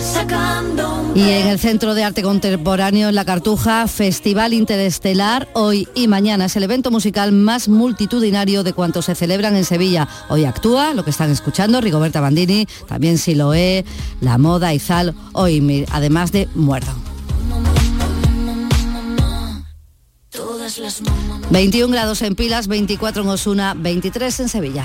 sacando un Y en el Centro de Arte Contemporáneo en La Cartuja, Festival Interestelar, hoy y mañana es el evento musical más multitudinario de cuantos se celebran en Sevilla. Hoy actúa, lo que están escuchando, Rigoberta Bandini, también Siloé, La Moda, Izal, hoy además de Muerto. todas las mamás. 21 grados en Pilas, 24 en Osuna, 23 en Sevilla.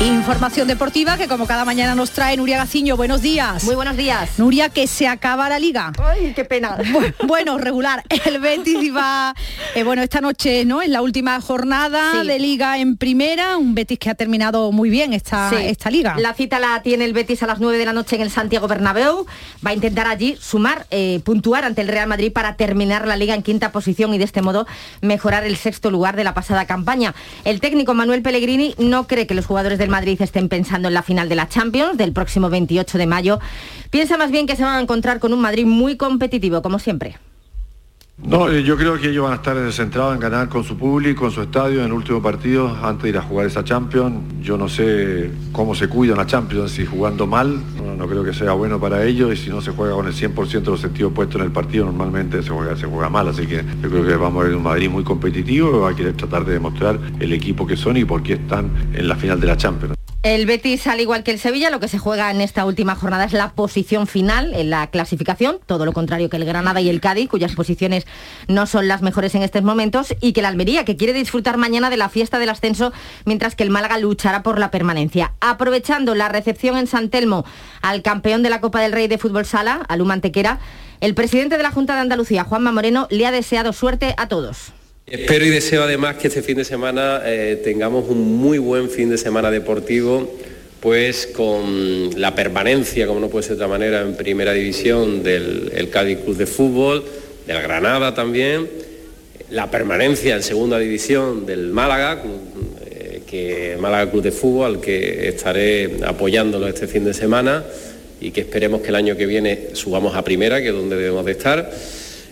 Información deportiva que como cada mañana nos trae Nuria Gaciño. Buenos días. Muy buenos días. Nuria, que se acaba la liga. Ay, qué pena. Bu- Bueno, regular. El Betis va, eh, bueno, esta noche, ¿no? Es la última jornada Sí. de liga en primera. Un Betis que ha terminado muy bien esta, Sí. esta liga. La cita la tiene el Betis a las 9 de la noche en el Santiago Bernabéu. Va a intentar allí sumar, eh, puntuar ante el Real Madrid para terminar la liga en quinta posición y de este modo mejorar el sexto lugar de la pasada campaña. El técnico Manuel Pellegrini no cree que los jugadores del Madrid estén pensando en la final de la Champions del próximo 28 de mayo. Piensa más bien que se van a encontrar con un Madrid muy competitivo, como siempre. No, eh, yo creo que ellos van a estar centrados en ganar con su público, en su estadio, en el último partido, antes de ir a jugar esa Champions. Yo no sé cómo se cuida una Champions, si jugando mal, no, creo que sea bueno para ellos, y si no se juega con el 100% de los sentidos puestos en el partido, normalmente se juega, se juega mal. Así que yo creo que vamos a ver un Madrid muy competitivo, va a querer tratar de demostrar el equipo que son y por qué están en la final de la Champions. El Betis, al igual que el Sevilla, lo que se juega en esta última jornada es la posición final en la clasificación, todo lo contrario que el Granada y el Cádiz, cuyas posiciones no son las mejores en estos momentos, y que el Almería, que quiere disfrutar mañana de la fiesta del ascenso, mientras que el Málaga luchará por la permanencia. Aprovechando la recepción en San Telmo al campeón de la Copa del Rey de Fútbol Sala, a Luma Antequera, el presidente de la Junta de Andalucía, Juanma Moreno, le ha deseado suerte a todos. Espero y deseo además que este fin de semana eh, tengamos un muy buen fin de semana deportivo, pues con la permanencia, como no puede ser de otra manera, en primera división del el Cádiz Club de Fútbol, del Granada también, la permanencia en segunda división del Málaga, eh, que Málaga Club de Fútbol, al que estaré apoyándolo este fin de semana y que esperemos que el año que viene subamos a primera, que es donde debemos de estar.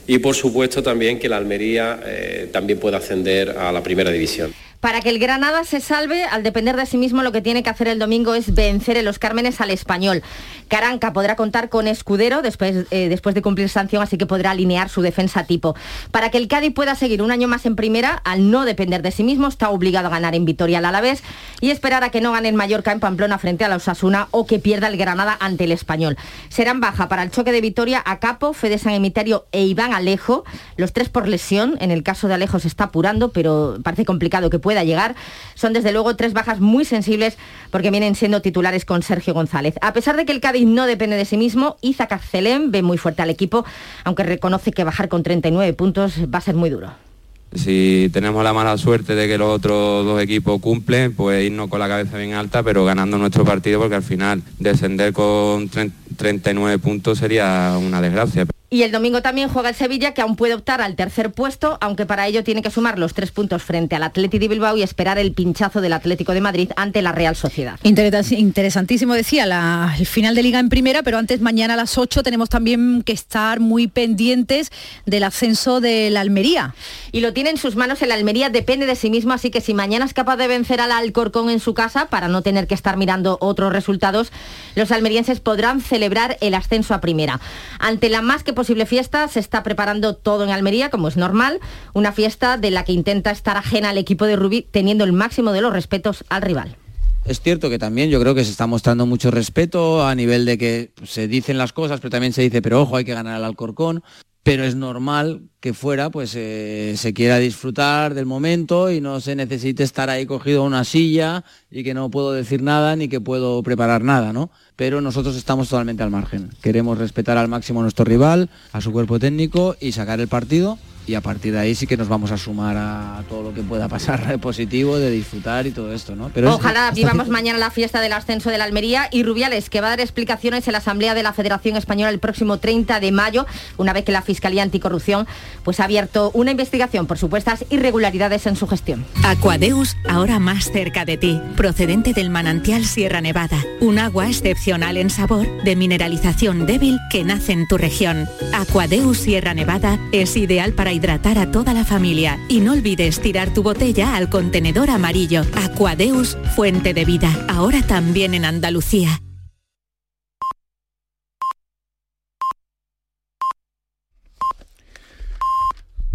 Y por supuesto también que la Almería eh, también pueda ascender a la primera división. Para que el Granada se salve, al depender de sí mismo, lo que tiene que hacer el domingo es vencer en los Cármenes al español. Caranca podrá contar con Escudero después, eh, después de cumplir sanción, así que podrá alinear su defensa tipo. Para que el Cádiz pueda seguir un año más en primera, al no depender de sí mismo, está obligado a ganar en Vitoria al Alavés y esperar a que no gane Mallorca en Pamplona frente a la Osasuna o que pierda el Granada ante el español. Serán baja para el choque de Vitoria a Capo, Fede San Emiterio e Iván Alejo, los tres por lesión. En el caso de Alejo se está apurando, pero parece complicado que pueda llegar. Son desde luego tres bajas muy sensibles porque vienen siendo titulares con Sergio González. A pesar de que el Cádiz no depende de sí mismo, Isaac Arcelén ve muy fuerte al equipo, aunque reconoce que bajar con 39 puntos va a ser muy duro. Si tenemos la mala suerte de que los otros dos equipos cumplen, pues irnos con la cabeza bien alta, pero ganando nuestro partido, porque al final descender con 39 puntos sería una desgracia. Y el domingo también juega el Sevilla, que aún puede optar al tercer puesto, aunque para ello tiene que sumar los tres puntos frente al Atleti de Bilbao y esperar el pinchazo del Atlético de Madrid ante la Real Sociedad. Interesantísimo, decía, la, el final de liga en primera, pero antes mañana a las 8 tenemos también que estar muy pendientes del ascenso de la Almería. Y lo tiene en sus manos el Almería, depende de sí mismo, así que si mañana es capaz de vencer al Alcorcón en su casa, para no tener que estar mirando otros resultados, los almerienses podrán celebrar el ascenso a primera. Ante la más que posible fiesta, se está preparando todo en Almería, como es normal, una fiesta de la que intenta estar ajena al equipo de Rubí, teniendo el máximo de los respetos al rival. Es cierto que también yo creo que se está mostrando mucho respeto a nivel de que se dicen las cosas, pero también se dice, pero ojo, hay que ganar al Alcorcón pero es normal que fuera pues eh, se quiera disfrutar del momento y no se necesite estar ahí cogido a una silla y que no puedo decir nada ni que puedo preparar nada, ¿no? Pero nosotros estamos totalmente al margen. Queremos respetar al máximo a nuestro rival, a su cuerpo técnico y sacar el partido y a partir de ahí sí que nos vamos a sumar a todo lo que pueda pasar positivo de disfrutar y todo esto, ¿no? Pero Ojalá vivamos mañana la fiesta del ascenso de la Almería y Rubiales, que va a dar explicaciones en la Asamblea de la Federación Española el próximo 30 de mayo, una vez que la Fiscalía Anticorrupción pues, ha abierto una investigación por supuestas irregularidades en su gestión. Aquadeus, ahora más cerca de ti, procedente del manantial Sierra Nevada, un agua excepcional en sabor, de mineralización débil que nace en tu región. Aquadeus Sierra Nevada es ideal para hidratar a toda la familia y no olvides tirar tu botella al contenedor amarillo. Aquadeus, fuente de vida, ahora también en Andalucía.